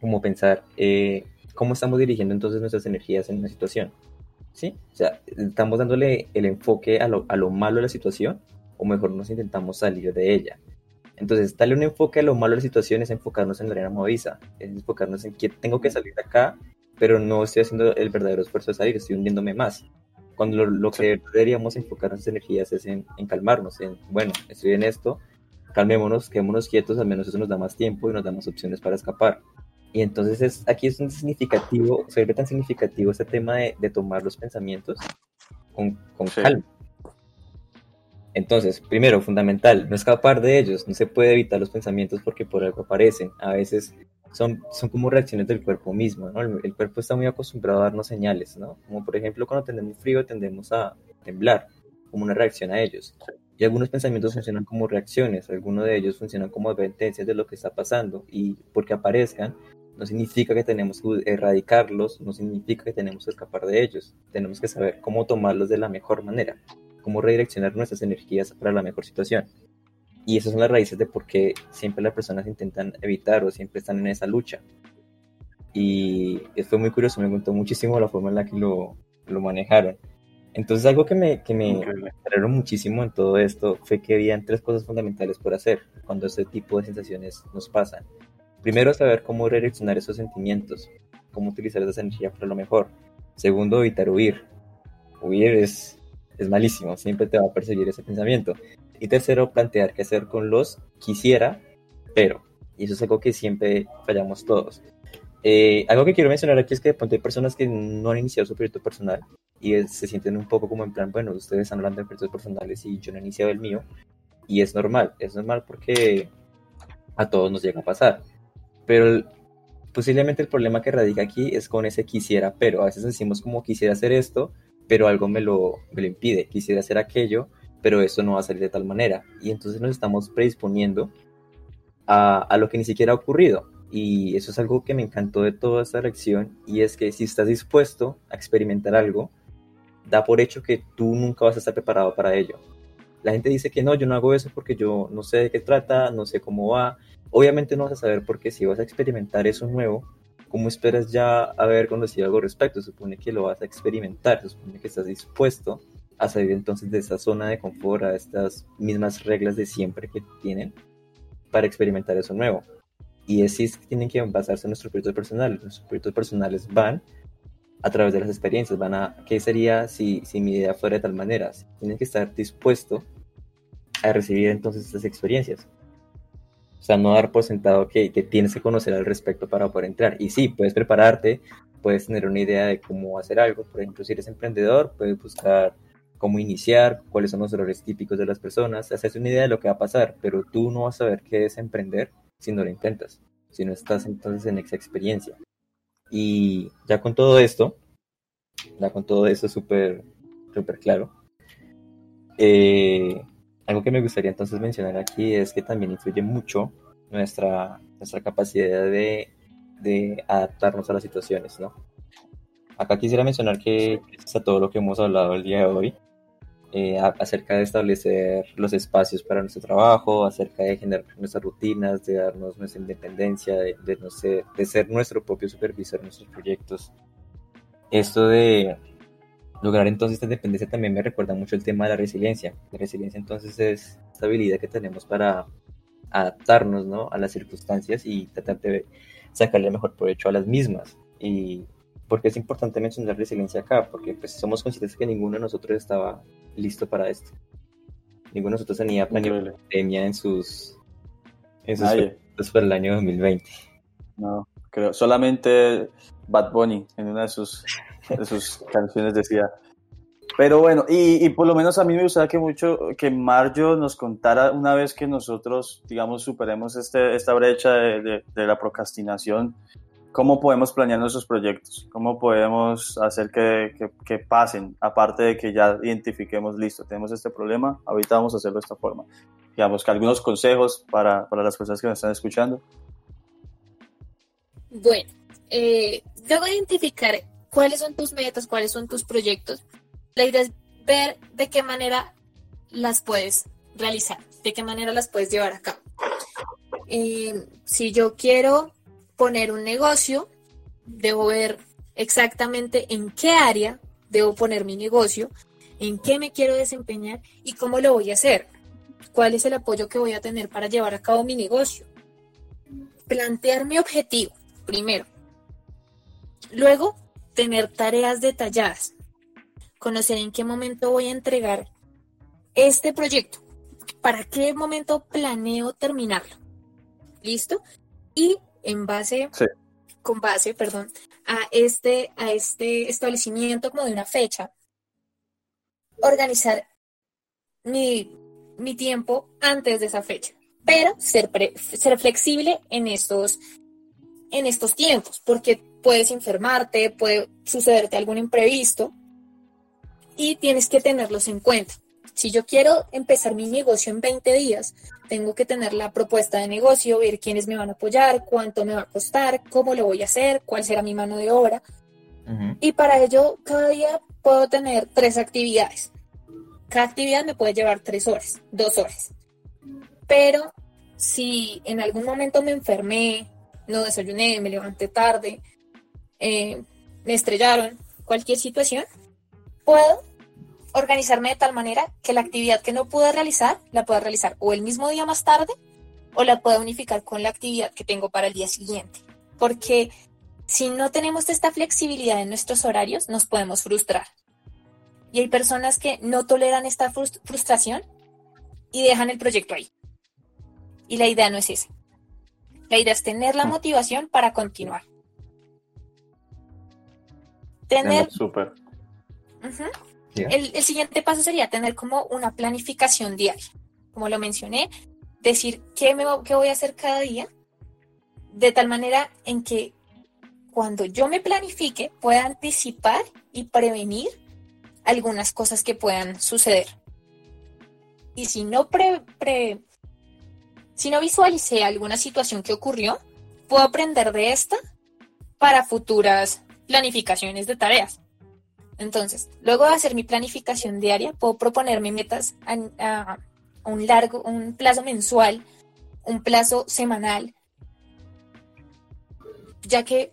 como pensar eh, cómo estamos dirigiendo entonces nuestras energías en una situación. ¿Sí? O sea, estamos dándole el enfoque a lo, a lo malo de la situación o mejor nos intentamos salir de ella. Entonces, darle un enfoque a lo malo de la situación es enfocarnos en la arena movediza, es enfocarnos en que tengo que salir de acá, pero no estoy haciendo el verdadero esfuerzo de salir, estoy hundiéndome más. Cuando lo, que deberíamos enfocar nuestras energías es en, en, calmarnos, en, bueno, estoy en esto, calmémonos, quedémonos quietos, al menos eso nos da más tiempo y nos da más opciones para escapar. Y entonces es, aquí es un significativo, se ve tan significativo este tema de, de tomar los pensamientos con, con sí. calma entonces, primero, fundamental, no escapar de ellos, no se puede evitar los pensamientos porque por algo aparecen. A veces son, son como reacciones del cuerpo mismo, ¿no? El, el, cuerpo está muy acostumbrado a darnos señales, ¿no? Como por ejemplo cuando tenemos frío tendemos a temblar, como una reacción a ellos. Y algunos pensamientos funcionan como reacciones, algunos de ellos funcionan como advertencias de lo que está pasando y porque aparezcan no significa que tenemos que erradicarlos, no significa que tenemos que escapar de ellos. Tenemos que saber cómo tomarlos de la mejor manera cómo redireccionar nuestras energías para la mejor situación. Y esas son las raíces de por qué siempre las personas intentan evitar o siempre están en esa lucha. Y fue muy curioso, me gustó muchísimo la forma en la que lo, lo manejaron. Entonces algo que me, que me okay. muchísimo en todo esto fue que habían tres cosas fundamentales por hacer cuando este tipo de sensaciones nos pasan. Primero, saber cómo redireccionar esos sentimientos, cómo utilizar esa energía para lo mejor. Segundo, evitar huir. Huir es es malísimo, siempre te va a perseguir ese pensamiento. Y tercero, plantear qué hacer con los quisiera, pero. Y eso es algo que siempre fallamos todos. Eh, algo que quiero mencionar aquí es que de pronto hay personas que no han iniciado su proyecto personal y se sienten un poco como en plan, bueno, ustedes están hablando de proyectos personales y yo no he iniciado el mío. Y es normal, es normal porque a todos nos llega a pasar. Pero posiblemente el problema que radica aquí es con ese quisiera, pero a veces decimos como quisiera hacer esto, pero algo me lo, me lo impide. Quisiera hacer aquello, pero eso no va a salir de tal manera. Y entonces nos estamos predisponiendo a, a, lo que ni siquiera ha ocurrido. Y eso es algo que me encantó de toda esta lección, y es que si estás dispuesto a experimentar algo, da por hecho que tú nunca vas a estar preparado para ello. La gente dice que no, yo no hago eso porque yo no sé de qué trata, no sé cómo va. Obviamente no vas a saber porque si vas a experimentar eso nuevo, ¿cómo esperas ya haber conocido algo al respecto? Supone que lo vas a experimentar, supone que estás dispuesto a salir entonces de esa zona de confort, a estas mismas reglas de siempre que tienen para experimentar eso nuevo. Y es que tienen que basarse en nuestro proyecto personal. Nuestros proyectos personales van a través de las experiencias, van a, ¿qué sería si, si mi idea fuera de tal manera? Tienen que estar dispuesto a recibir entonces estas experiencias. O sea, no dar por sentado que, que, tienes que conocer al respecto para poder entrar. Y sí, puedes prepararte, puedes tener una idea de cómo hacer algo. Por ejemplo, si eres emprendedor, puedes buscar cómo iniciar, cuáles son los errores típicos de las personas, hacerse una idea de lo que va a pasar, pero tú no vas a saber qué es emprender si no lo intentas, si no estás entonces en esa experiencia. Y ya con todo esto, ya con todo esto súper, súper claro, eh, algo que me gustaría entonces mencionar aquí es que también influye mucho nuestra, nuestra capacidad de, de adaptarnos a las situaciones, ¿no? Acá quisiera mencionar que gracias a todo lo que hemos hablado el día de hoy, eh, acerca de establecer los espacios para nuestro trabajo, acerca de generar nuestras rutinas, de darnos nuestra independencia, de, de, no ser, de ser nuestro propio supervisor en nuestros proyectos. Esto de, lograr entonces esta independencia también me recuerda mucho el tema de la resiliencia. La resiliencia entonces es esta habilidad que tenemos para adaptarnos ¿no? a las circunstancias y tratar de sacarle mejor provecho a las mismas. Y porque es importante mencionar resiliencia acá, porque pues somos conscientes que ninguno de nosotros estaba listo para esto. Ninguno de nosotros tenía planeado la pandemia en sus, en sus para el año 2020. No, creo, solamente Bad Bunny en una de sus de sus <laughs> canciones decía. Pero bueno, y, y, por lo menos a mí me gustaría que mucho, que Mario nos contara una vez que nosotros, digamos, superemos este, esta brecha de, de, de la procrastinación, cómo podemos planear nuestros proyectos, cómo podemos hacer que, que, que, pasen, aparte de que ya identifiquemos, listo, tenemos este problema, ahorita vamos a hacerlo de esta forma. Digamos que algunos consejos para, para las personas que nos están escuchando. Bueno, eh, luego de identificar cuáles son tus metas, cuáles son tus proyectos, la idea es ver de qué manera las puedes realizar, de qué manera las puedes llevar a cabo. Eh, si yo quiero poner un negocio, debo ver exactamente en qué área debo poner mi negocio, en qué me quiero desempeñar y cómo lo voy a hacer. ¿Cuál es el apoyo que voy a tener para llevar a cabo mi negocio? Plantear mi objetivo, primero. Luego, tener tareas detalladas. Conocer en qué momento voy a entregar este proyecto. ¿Para qué momento planeo terminarlo? ¿Listo? Y en base, con base, perdón, a este, a este establecimiento como de una fecha, organizar mi, mi tiempo antes de esa fecha, pero ser, ser flexible en estos, en estos tiempos, porque puedes enfermarte, puede sucederte algún imprevisto y tienes que tenerlos en cuenta. Si yo quiero empezar mi negocio en 20 días, tengo que tener la propuesta de negocio, ver quiénes me van a apoyar, cuánto me va a costar, cómo lo voy a hacer, cuál será mi mano de obra. Y para ello, cada día puedo tener tres actividades. Cada actividad me puede llevar tres horas, dos horas. Pero si en algún momento me enfermé, no desayuné, me levanté tarde, eh, me estrellaron, cualquier situación, puedo organizarme de tal manera que la actividad que no pude realizar, la pueda realizar o el mismo día más tarde o la pueda unificar con la actividad que tengo para el día siguiente. Porque si no tenemos esta flexibilidad en nuestros horarios, nos podemos frustrar. Y hay personas que no toleran esta frustración y dejan el proyecto ahí. Y la idea no es esa. La idea es tener la mm. motivación para continuar. Tener... Súper. el, el, siguiente paso sería tener como una planificación diaria. Como lo mencioné, decir qué, me, qué voy a hacer cada día, de tal manera en que cuando yo me planifique pueda anticipar y prevenir algunas cosas que puedan suceder. Y si no, pre, pre, si no visualicé alguna situación que ocurrió, puedo aprender de esta para futuras planificaciones de tareas. Entonces, luego de hacer mi planificación diaria, puedo proponerme metas a, un largo, un plazo mensual, un plazo semanal, ya que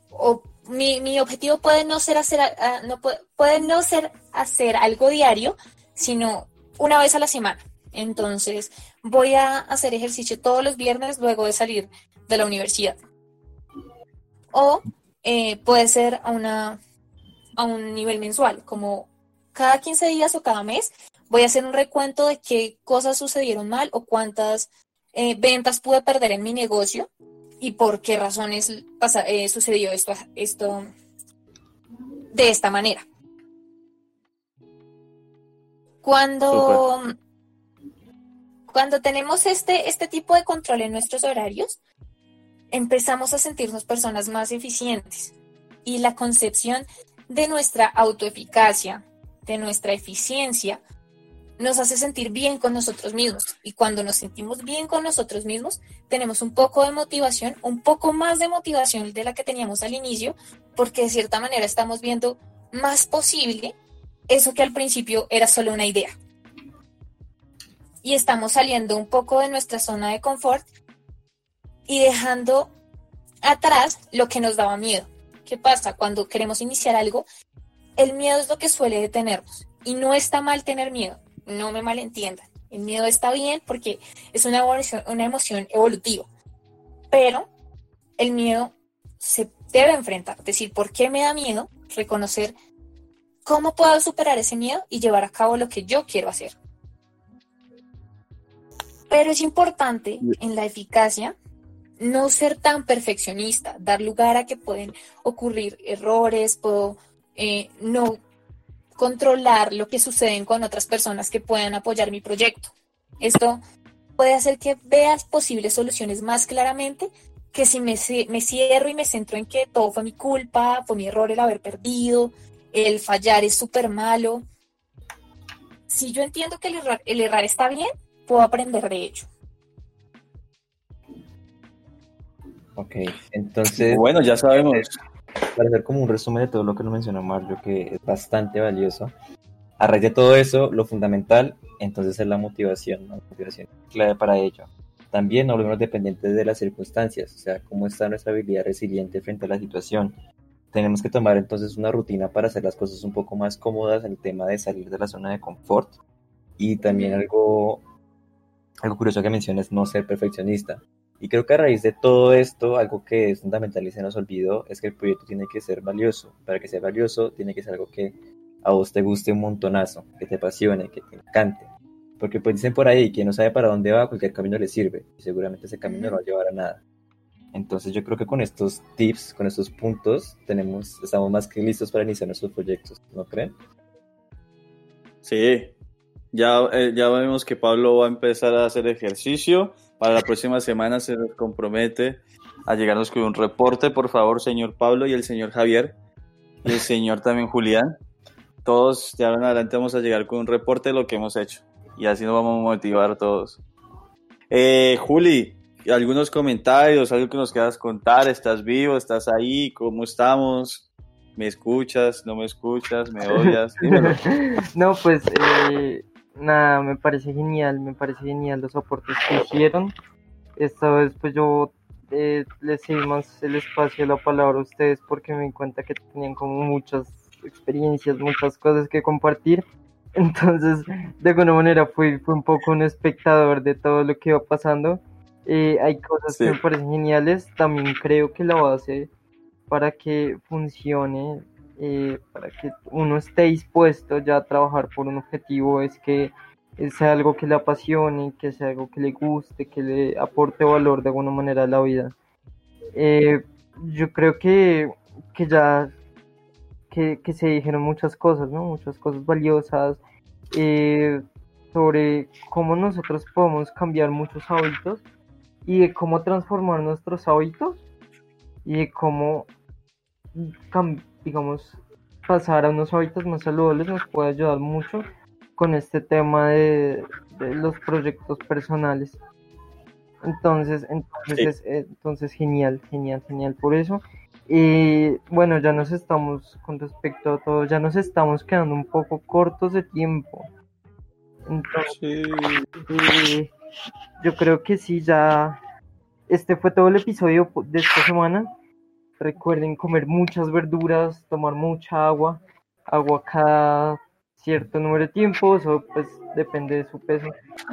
mi, objetivo puede no ser hacer, no puede, no ser hacer algo diario, sino una vez a la semana. Entonces, voy a hacer ejercicio todos los viernes luego de salir de la universidad. O eh, puede ser a, una, a un nivel mensual, como cada 15 días o cada mes voy a hacer un recuento de qué cosas sucedieron mal o cuántas eh, ventas pude perder en mi negocio y por qué razones eh, sucedió esto, esto de esta manera. Cuando, cuando tenemos este, este tipo de control en nuestros horarios, empezamos a sentirnos personas más eficientes y la concepción de nuestra autoeficacia, de nuestra eficiencia, nos hace sentir bien con nosotros mismos. Y cuando nos sentimos bien con nosotros mismos, tenemos un poco de motivación, un poco más de motivación de la que teníamos al inicio, porque de cierta manera estamos viendo más posible eso que al principio era solo una idea. Y estamos saliendo un poco de nuestra zona de confort y dejando atrás lo que nos daba miedo. ¿Qué pasa? Cuando queremos iniciar algo, el miedo es lo que suele detenernos. Y no está mal tener miedo, no me malentiendan. El miedo está bien porque es una emoción, una emoción evolutiva. Pero el miedo se debe enfrentar. Es decir, ¿por qué me da miedo? Reconocer cómo puedo superar ese miedo y llevar a cabo lo que yo quiero hacer. Pero es importante en la eficacia no ser tan perfeccionista, dar lugar a que pueden ocurrir errores, puedo eh, no controlar lo que sucede con otras personas que puedan apoyar mi proyecto. Esto puede hacer que veas posibles soluciones más claramente que si me, me cierro y me centro en que todo fue mi culpa, fue mi error el haber perdido, el fallar es súper malo, si yo entiendo que el errar, el errar está bien, puedo aprender de ello. Ok, entonces... Bueno, ya sabemos. Para hacer como un resumen de todo lo que nos mencionó Mario, que es bastante valioso, a raíz de todo eso, lo fundamental entonces es la motivación, la motivación clave para ello. También no volvemos dependientes de las circunstancias, o sea, cómo está nuestra habilidad resiliente frente a la situación. Tenemos que tomar entonces una rutina para hacer las cosas un poco más cómodas en el tema de salir de la zona de confort. Y también algo, algo curioso que mencionas, no ser perfeccionista. Y creo que a raíz de todo esto, algo que es fundamental y se nos olvidó, es que el proyecto tiene que ser valioso. Para que sea valioso, tiene que ser algo que a vos te guste un montonazo, que te apasione, que te encante. Porque pues dicen por ahí, quien no sabe para dónde va, cualquier camino le sirve. Y seguramente ese camino no va a llevar a nada. Entonces yo creo que con estos tips, con estos puntos, tenemos, estamos más que listos para iniciar nuestros proyectos, ¿no creen? Sí, ya, eh, ya vemos que Pablo va a empezar a hacer ejercicio. Para la próxima semana se nos compromete a llegarnos con un reporte, por favor, señor Pablo y el señor Javier y el señor también Julián. Todos de ahora en adelante vamos a llegar con un reporte de lo que hemos hecho y así nos vamos a motivar todos. Eh, Juli, algunos comentarios, algo que nos quieras contar, ¿estás vivo? ¿Estás ahí? ¿Cómo estamos? ¿Me escuchas? ¿No me escuchas? ¿Me <laughs> odias? no, pues eh, nada, me parece genial, me parece genial los aportes que hicieron. Esta vez pues yo eh, les di más el espacio, la palabra a ustedes porque me di cuenta que tenían como muchas experiencias, muchas cosas que compartir. <laughs> Entonces, de alguna manera fui, fui un poco un espectador de todo lo que iba pasando. Eh, hay cosas que me parecen geniales. También creo que la base para que funcione, eh, para que uno esté dispuesto ya a trabajar por un objetivo, es que sea algo que le apasione, que sea algo que le guste, que le aporte valor de alguna manera a la vida. Eh, yo creo que, que ya que, que, se dijeron muchas cosas, ¿no? Muchas cosas valiosas eh, sobre cómo nosotros podemos cambiar muchos hábitos y de cómo transformar nuestros hábitos y de cómo, digamos, pasar a unos hábitos más saludables nos puede ayudar mucho con este tema de, los proyectos personales. Entonces, entonces, entonces genial, genial, genial por eso. Y bueno, ya nos estamos, con respecto a todo, ya nos estamos quedando un poco cortos de tiempo. Entonces, eh, yo creo que sí, ya este fue todo el episodio de esta semana. Recuerden comer muchas verduras, tomar mucha agua, agua cada cierto número de tiempos, o pues depende de su peso.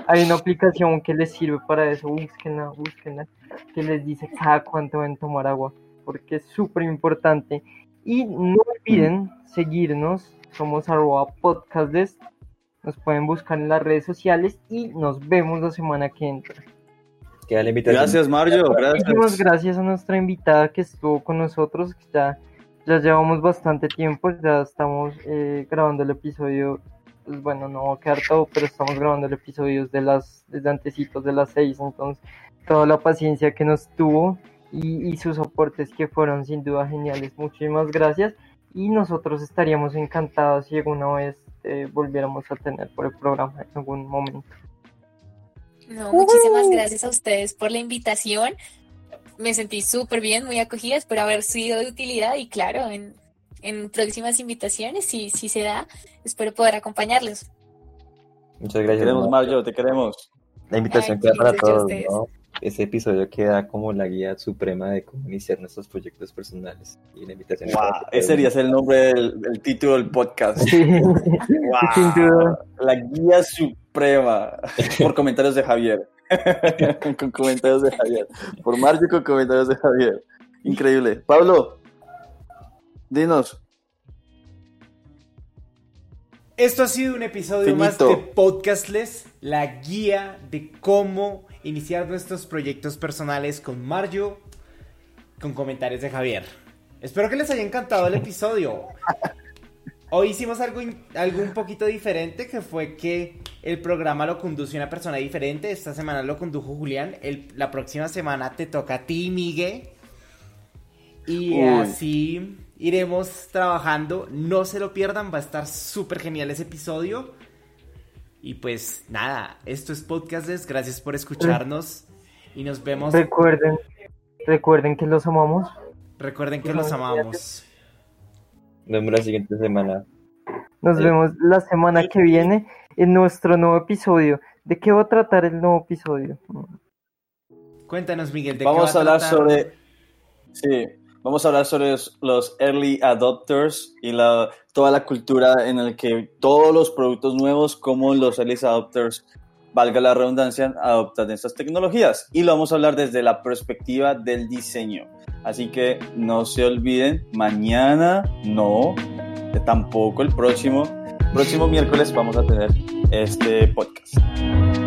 Hay una aplicación que les sirve para eso, búsquenla, búsquenla, que les dice cada cuánto deben tomar agua, porque es súper importante. Y no olviden seguirnos, somos arroba podcastlist, nos pueden buscar en las redes sociales y nos vemos la semana que entra. Gracias, Mario. Gracias. gracias a nuestra invitada que estuvo con nosotros. Ya, ya llevamos bastante tiempo, ya estamos eh, grabando el episodio. Pues bueno, no va a quedar todo, pero estamos grabando el episodio de las, desde antecitos de las seis. Entonces, toda la paciencia que nos tuvo y, y sus aportes que fueron sin duda geniales. Muchísimas gracias. Y nosotros estaríamos encantados si alguna vez eh, volviéramos a tener por el programa en algún momento. No, muchísimas gracias a ustedes por la invitación. Me sentí súper bien, muy acogida, espero haber sido de utilidad y claro, en, en próximas invitaciones, si, si se da, espero poder acompañarlos. Muchas gracias. Te queremos, Mario, te queremos. La invitación queda para todos, ¿no? Ese episodio queda como la guía suprema de cómo iniciar nuestros proyectos personales. Y la invitación ese sería el nombre del título del podcast. La guía suprema. Por comentarios de Javier. <laughs> con comentarios de Javier. Por Marcio con comentarios de Javier. Increíble. Pablo, dinos. Esto ha sido un episodio más de Podcastless, la guía de cómo iniciar nuestros proyectos personales con Mario, con comentarios de Javier. Espero que les haya encantado el episodio. Hoy hicimos algo, algo un poquito diferente, que fue que el programa lo conduce una persona diferente. Esta semana lo condujo Julián. la próxima semana te toca a ti, Miguel. Y así iremos trabajando. No se lo pierdan, va a estar súper genial ese episodio. Y pues nada, esto es Podcast Gracias por escucharnos. Y nos vemos. Recuerden, recuerden que los amamos. Recuerden que los amamos. Nos vemos la siguiente semana. Nos vemos la semana que viene en nuestro nuevo episodio. ¿De qué va a tratar el nuevo episodio? Cuéntanos, Miguel. ¿de vamos qué va a, hablar sobre. Sí, vamos a hablar sobre los early adopters y la, toda la cultura en la que todos los productos nuevos, como los early adopters, valga la redundancia, adoptan estas tecnologías. Y lo vamos a hablar desde la perspectiva del diseño. Así que no se olviden, mañana no, tampoco el próximo. Próximo miércoles vamos a tener este podcast.